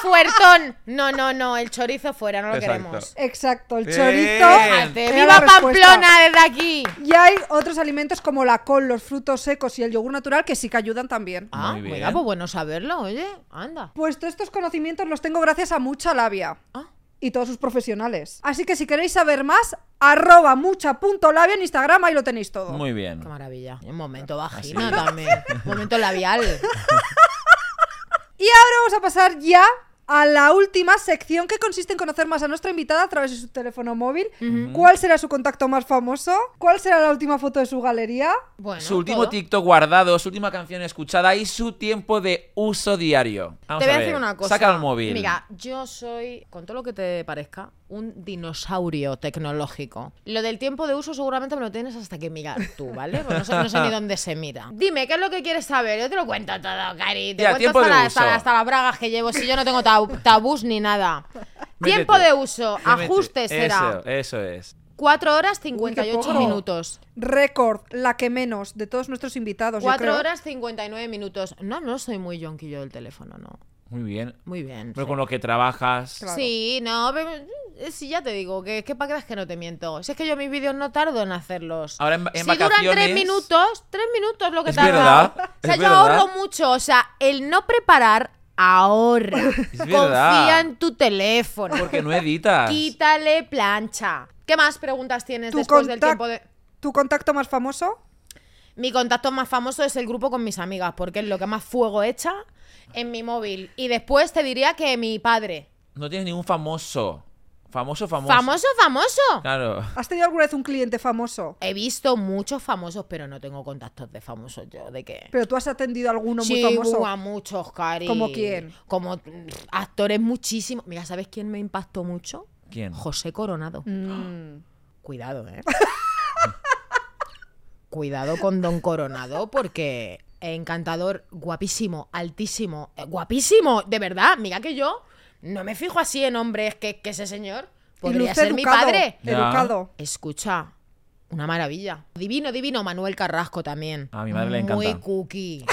Puertón. No, no, no, el chorizo fuera, no lo Exacto. queremos. Exacto, el Bien. chorizo. Fíjate, ¡Viva. Pamplona desde aquí! Y hay otros alimentos como la col, los frutos secos y el yogur natural que sí que ayudan también. Ah, Muy bien. mira, pues bueno saberlo, oye, anda. Pues todos estos conocimientos los tengo gracias a mucha labia. Ah. Y todos sus profesionales. Así que si queréis saber más, arroba mucha.labia en Instagram, ahí lo tenéis todo. Muy bien. Qué maravilla. Un momento vagina también. Un momento labial. *laughs* Y ahora vamos a pasar ya a la última sección que consiste en conocer más a nuestra invitada a través de su teléfono móvil. ¿Cuál será su contacto más famoso? ¿Cuál será la última foto de su galería? Bueno, su último todo. TikTok guardado, su última canción escuchada y su tiempo de uso diario. Vamos Te voy a ver. decir una cosa. Saca el móvil. Mira, yo soy, con todo lo que te parezca, un dinosaurio tecnológico. Lo del tiempo de uso seguramente me lo tienes hasta que mirar tú, ¿vale? Porque no sé, no sé ni *laughs* dónde se mira. Dime, ¿qué es lo que quieres saber? Yo te lo cuento todo, Cari. Te Ya, cuento tiempo hasta, de la- hasta, uso. hasta las bragas que llevo. Si yo no tengo tab- tabús ni nada. Métete. Tiempo de uso, Métete. ajuste será. Eso, eso es. 4 horas Uy, qué 58 poco. minutos. Récord, la que menos de todos nuestros invitados. yo 4 creo. horas 59 minutos. No, no soy muy yonquillo del teléfono, no. Muy bien. Muy bien. Pero sí. con lo que trabajas. Claro. Sí, no, pero eh, si ya te digo, que, que para creas que no te miento. Si es que yo mis vídeos no tardo en hacerlos. Ahora en- en si duran vacaciones- tres minutos, tres minutos lo que Es tarda. verdad, O sea, es yo verdad. ahorro mucho. O sea, el no preparar, ahorra. *laughs* Es verdad. Confía en tu teléfono. Porque no editas. Quítale plancha. ¿Qué más preguntas tienes ¿Tu, después del tiempo de.? ¿Tu contacto más famoso? Mi contacto más famoso es el grupo con mis amigas, porque es lo que más fuego echa en mi móvil. Y después te diría que mi padre. No tienes ningún famoso. Famoso, famoso. ¿Famoso, famoso? Claro. ¿Has tenido alguna vez un cliente famoso? He visto muchos famosos, pero no tengo contactos de famosos yo. ¿De qué? Pero tú has atendido a alguno sí, muy famoso. a muchos, Cari. ¿Como quién? Como mm, actores muchísimos. Mira, ¿sabes quién me impactó mucho? ¿Quién? José Coronado. Mm. *gasps* Cuidado, ¿eh? *laughs* Cuidado con Don Coronado porque encantador, guapísimo, altísimo, eh, guapísimo, de verdad. Mira que yo no me fijo así en hombres que, que ese señor podría ser mi padre. Ya. Educado. Escucha, una maravilla. Divino, divino, Manuel Carrasco también. A mi madre le encanta. Muy cookie.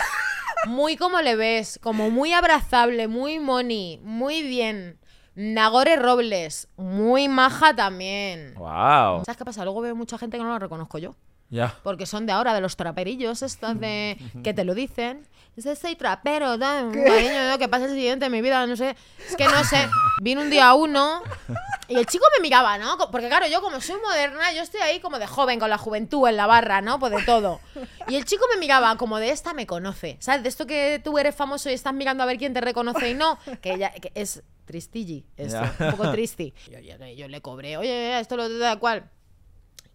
Muy como le ves, como muy abrazable, muy money, muy bien. Nagore Robles, muy maja también. Wow. ¿Sabes qué pasa? Luego veo mucha gente que no la reconozco yo. Ya. Porque son de ahora, de los traperillos estos de que te lo dicen. Dice, soy trapero, da, cariño, ¿no? que pasa el siguiente en mi vida, no sé. Es que no sé. *laughs* Vino un día uno y el chico me miraba, ¿no? Porque claro, yo como soy moderna, yo estoy ahí como de joven, con la juventud en la barra, ¿no? Pues de todo. Y el chico me miraba como de esta me conoce. ¿Sabes? De esto que tú eres famoso y estás mirando a ver quién te reconoce y no. Que ella que es tristilli, es Ya. un poco *laughs* tristi. Yo, yo- yo le cobré, oye, esto lo da cual.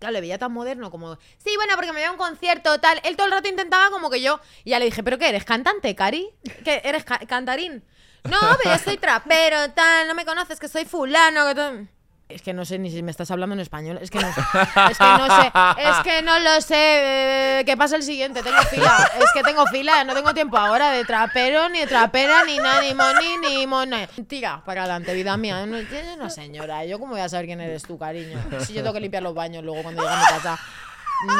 Claro, le veía tan moderno como, sí, bueno, porque me voy a un concierto, tal. Él todo el rato intentaba como que yo. Y ya le dije, ¿pero qué eres? ¿Cantante, Cari? ¿Qué eres ca- cantarín? No, pero yo soy trapero, tal, no me conoces, que soy fulano, que tal. Es que no sé ni si me estás hablando en español. Es que no, es que no sé. Es que no lo sé. eh, ¿Qué pasa el siguiente? Tengo fila. Es que tengo fila. No tengo tiempo ahora de trapero, ni de trapera, ni nada, ni moni, ni. Tira para adelante, vida mía. No, una señora. ¿Yo cómo voy a saber quién eres tú, cariño? Si yo tengo que limpiar los baños luego cuando llegue a mi casa.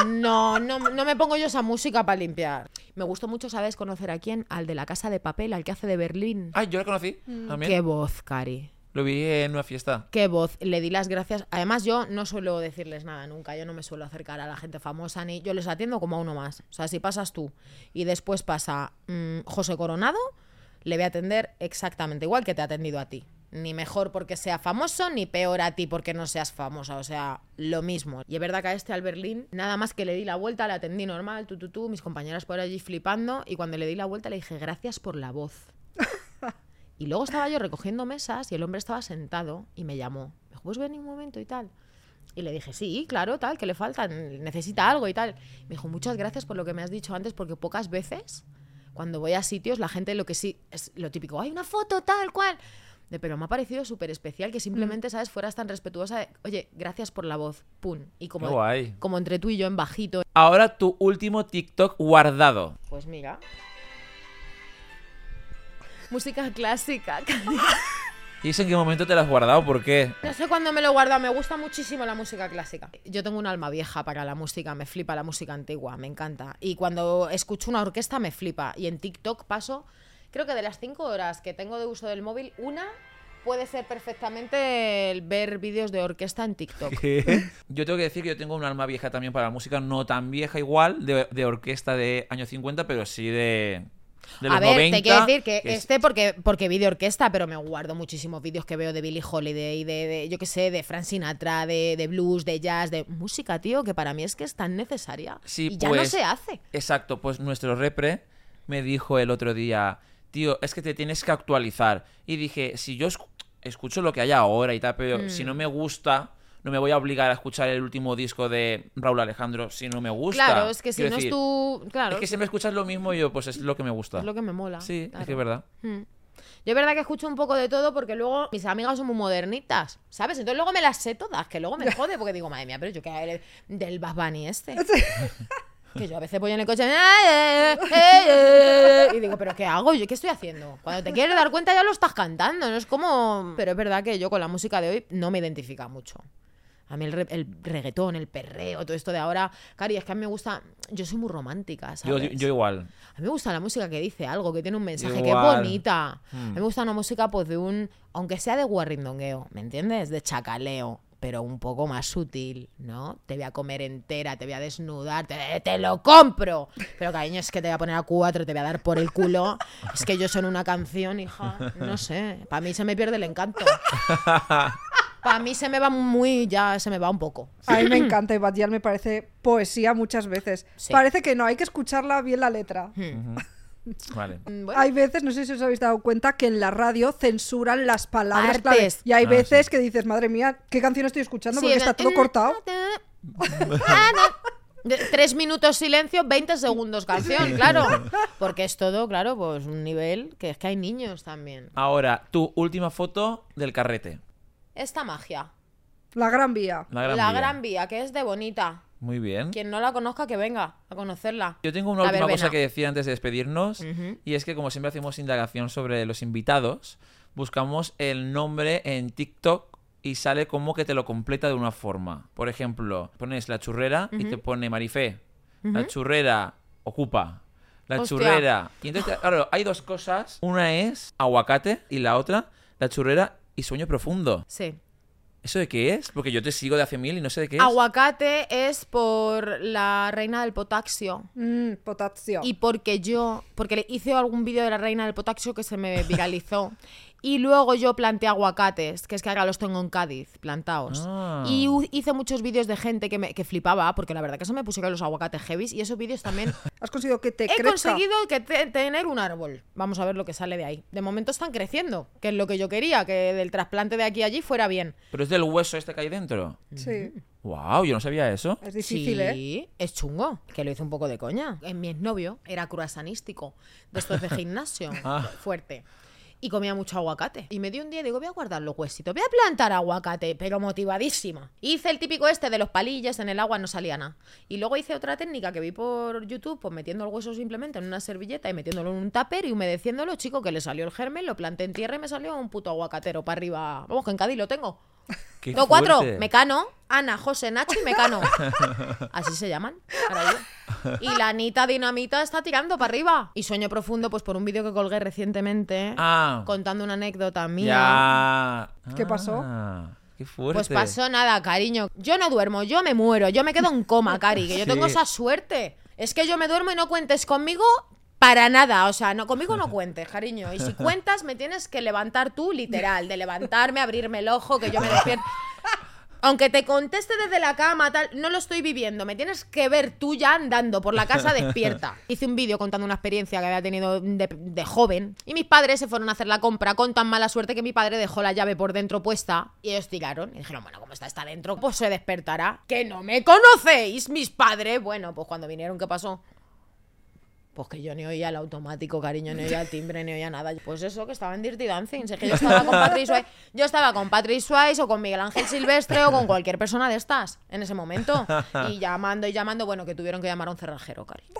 No, no, no me pongo yo esa música para limpiar. Me gustó mucho, ¿sabes? Conocer a quién? Al de la casa de papel, al que hace de Berlín. Ay, yo lo conocí también. Qué voz, Cari. Lo vi en una fiesta. Qué voz, le di las gracias. Además, yo no suelo decirles nada nunca. Yo no me suelo acercar a la gente famosa ni. Yo les atiendo como a uno más. O sea, si pasas tú y después pasa mm, José Coronado, le voy a atender exactamente igual que te ha atendido a ti. Ni mejor porque sea famoso, ni peor a ti porque no seas famosa. O sea, lo mismo. Y es verdad que a este al Berlín, nada más que le di la vuelta, le atendí normal, tú, tú, tú, mis compañeras por allí flipando. Y cuando le di la vuelta le dije, gracias por la voz. *laughs* Y luego estaba yo recogiendo mesas y el hombre estaba sentado y me llamó. Me dijo, ¿puedes venir un momento y tal? Y le dije, sí, claro, tal, que le falta, necesita algo y tal. Me dijo, muchas gracias por lo que me has dicho antes, porque pocas veces, cuando voy a sitios, la gente lo que sí, es lo típico, hay una foto tal cual. De, pero me ha parecido súper especial que simplemente, ¿sabes? Fueras tan respetuosa de, oye, gracias por la voz, pum. Y como, guay. como entre tú y yo en bajito, Ahora tu último TikTok guardado. pues mira. Música clásica. *laughs* ¿Y eso en qué momento te lo has guardado? ¿Por qué? No sé cuándo me lo guarda, me gusta muchísimo la música clásica. Yo tengo un alma vieja para la música, me flipa la música antigua, me encanta. Y cuando escucho una orquesta me flipa. Y en TikTok paso creo que de las cinco horas que tengo de uso del móvil, una puede ser perfectamente el ver vídeos de orquesta en TikTok. Yo tengo que decir que yo tengo un alma vieja también para la música, no tan vieja igual, de, de orquesta de años 50, pero sí de, de los A ver, 90. te quiero decir que, es- este porque, porque vi de orquesta, pero me guardo muchísimos vídeos que veo de Billie Holiday, de, de yo qué sé, de Frank Sinatra, de, de blues, de jazz, de música, tío, que para mí es que es tan necesaria. Sí, y ya no pues, se hace. Exacto, pues nuestro repre me dijo el otro día, tío, es que te tienes que actualizar. Y dije, si yo escu- escucho lo que hay ahora y tal, pero Mm. si no me gusta, no me voy a obligar a escuchar el último disco de Raúl Alejandro si no me gusta. Claro, es que si Quiero no decir, es tu. Claro, Es que siempre escuchas lo mismo y yo, pues es lo que me gusta. es lo que me mola. Sí, claro. es que es verdad. Mm. Yo es verdad que escucho un poco de todo porque luego mis amigas son muy modernitas, ¿sabes? Entonces luego me las sé todas, que luego me *laughs* jode porque digo, madre mía, pero yo era del Bad Bunny este. *laughs* Que yo a veces voy en el coche "Ay, eh, eh, eh", y digo, ¿pero qué hago? ¿Yo qué estoy haciendo? Cuando te quieres dar cuenta ya lo estás cantando, no es como... Pero es verdad que yo con la música de hoy no me identifica mucho. A mí el, re- el reggaetón, el perreo, todo esto de ahora... Cari, es que a mí me gusta... Yo soy muy romántica, Yo, ¿sabes? yo igual. A mí me gusta la música que dice algo, que tiene un mensaje, que bonita. A Hmm. mí me gusta una música, pues, de un. Aunque sea de guarrindongueo, ¿me entiendes? De chacaleo, pero un poco más sutil, ¿no? Te voy a comer entera, te voy a desnudar, te, te lo compro. Pero cariño, es que te voy a poner a cuatro, te voy a dar por el culo. Es que yo soy una canción, hija. No sé. Para mí se me pierde el encanto. *laughs* Para mí se me va muy. Ya se me va un poco. A mí me encanta y Badial me parece poesía muchas veces. Sí. Parece que no, hay que escucharla bien la letra. Vale. Mm, bueno. Hay veces, no sé si os habéis dado cuenta, que en la radio censuran las palabras clave. Y hay Ah, veces sí. que dices, madre mía, ¿qué canción estoy escuchando? Sí, Porque está todo cortado. *laughs* De- Tres minutos silencio, 20 segundos canción, claro. *laughs* Porque es todo, claro, pues un nivel que es que hay niños también. Ahora, tu última foto del carrete. Esta magia, La Gran Vía. La gran la vía. gran vía, que es de bonita. Muy bien. Quien no la conozca, que venga a conocerla. Yo tengo una La última cosa que decir antes de despedirnos. Ujú. Y es que como siempre hacemos indagación sobre los invitados, buscamos el nombre en TikTok y sale como que te lo completa de una forma. Por ejemplo, pones la churrera y te pone Marifé. La churrera ocupa. La Hostia. churrera. Y entonces, claro, hay dos cosas. Una es aguacate y la otra, la churrera y sueño profundo. Sí. ¿Eso de qué es? Porque yo te sigo de hace mil y no sé de qué es. Aguacate es por la reina del potasio. Mm, potasio. Y porque yo, porque le hice algún vídeo de la reina del potasio que se me viralizó. *laughs* y luego yo planté aguacates, que es que ahora los tengo en Cádiz, plantados. Ah. Y hice muchos vídeos de gente que, me, que flipaba, porque la verdad que se me pusieron los aguacates heavies. Y esos vídeos también *laughs* Has conseguido que te he crezca. conseguido que te- tener un árbol. Vamos a ver lo que sale de ahí. De momento están creciendo, que es lo que yo quería, que del trasplante de aquí a allí fuera bien. Pero es del hueso este que hay dentro. Sí, Wow, yo no sabía eso. es difícil, ¿eh? sí, es chungo, que lo hice un poco de coña. En mi exnovio era cruasanístico, de estos de *laughs* gimnasio, Ah. fuerte. Y comía mucho aguacate. Y me dio un día y digo, voy a guardar los huesitos, voy a plantar aguacate, pero motivadísima. Hice el típico este de los palillos, en el agua no salía nada. Y luego hice otra técnica que vi por YouTube, pues metiendo el hueso simplemente en una servilleta y metiéndolo en un tupper y humedeciéndolo, chico, que le salió el germen, lo planté en tierra y me salió un puto aguacatero para arriba. Vamos, que en Cádiz lo tengo. Qué No, cuatro. fuerte. Mecano, Ana, José, Nacho y Mecano. *laughs* Así se llaman. ahora yo. Y la Anita Dinamita está tirando para arriba. Y sueño profundo, pues por un vídeo que colgué recientemente, Ah. contando una anécdota mía. Ya. ¿Qué pasó? Ah, qué fuerte. Pues pasó nada, cariño. Yo no duermo, yo me muero, yo me quedo en coma, Cari, que yo Sí. tengo esa suerte. Es que yo me duermo y no cuentes conmigo para nada. O sea, no, conmigo no *laughs* cuentes, cariño. Y si cuentas, me tienes que levantar tú, literal, de levantarme, abrirme el ojo, que yo me despierto. Aunque te conteste desde la cama, tal, no lo estoy viviendo. Me tienes que ver tú ya andando por la casa despierta. *laughs* Hice un vídeo contando una experiencia que había tenido de, de joven. Y mis padres se fueron a hacer la compra con tan mala suerte que mi padre dejó la llave por dentro puesta. Y ellos tiraron. Y dijeron, bueno, como está, está dentro, pues se despertará. ¡Que no me conocéis, mis padres! Bueno, pues cuando vinieron, ¿qué pasó? Pues que yo ni oía el automático, cariño, ni oía el timbre, ni oía nada. Pues eso, que estaba en Dirty Dancing. Es que yo estaba con Patrick Swayze, yo estaba con Patrick Swayze o con Miguel Ángel Silvestre o con cualquier persona de estas en ese momento. Y llamando y llamando, bueno, que tuvieron que llamar a un cerrajero, cariño.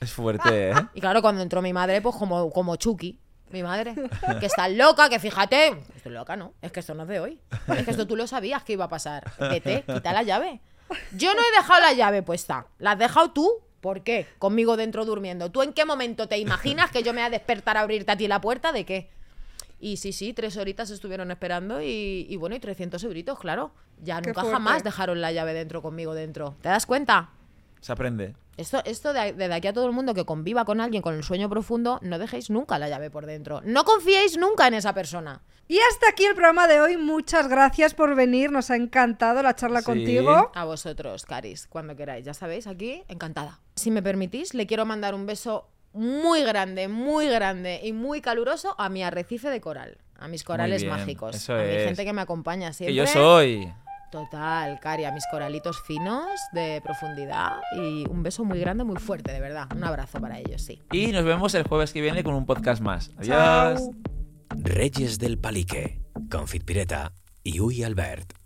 Es fuerte, ¿eh? Y claro, cuando entró mi madre, pues como, como Chucky, mi madre, que está loca, que fíjate, estoy loca, ¿no? Es que esto no es de hoy. Es que esto tú lo sabías que iba a pasar. Vete, quita la llave. Yo no he dejado la llave puesta. La has dejado tú. ¿Por qué? Conmigo dentro durmiendo. ¿Tú en qué momento te imaginas que yo me voy a despertar a abrirte a ti la puerta? ¿De qué? Y sí, sí, tres horitas estuvieron esperando y, y bueno, y 300 euritos, claro. Ya Qué nunca fuerte. jamás dejaron la llave dentro conmigo dentro. ¿Te das cuenta? Se aprende. Esto, esto de, de aquí a todo el mundo que conviva con alguien con el sueño profundo, no dejéis nunca la llave por dentro. No confiéis nunca en esa persona. Y hasta aquí el programa de hoy. Muchas gracias por venir. Nos ha encantado la charla Sí. contigo. A vosotros, Caris, cuando queráis. Ya sabéis, aquí, encantada. Si me permitís, le quiero mandar un beso muy grande, muy grande y muy caluroso a mi arrecife de coral. A mis corales bien, mágicos. eso a mi es. gente que me acompaña siempre. Que yo soy. Total, Cari, a mis coralitos finos de profundidad. Y un beso muy grande, muy fuerte, de verdad. Un abrazo para ellos, sí. Y nos vemos el jueves que viene con un podcast más. Adiós. Chao. Reyes del Palique, con Fit Pireta y Uy Albert.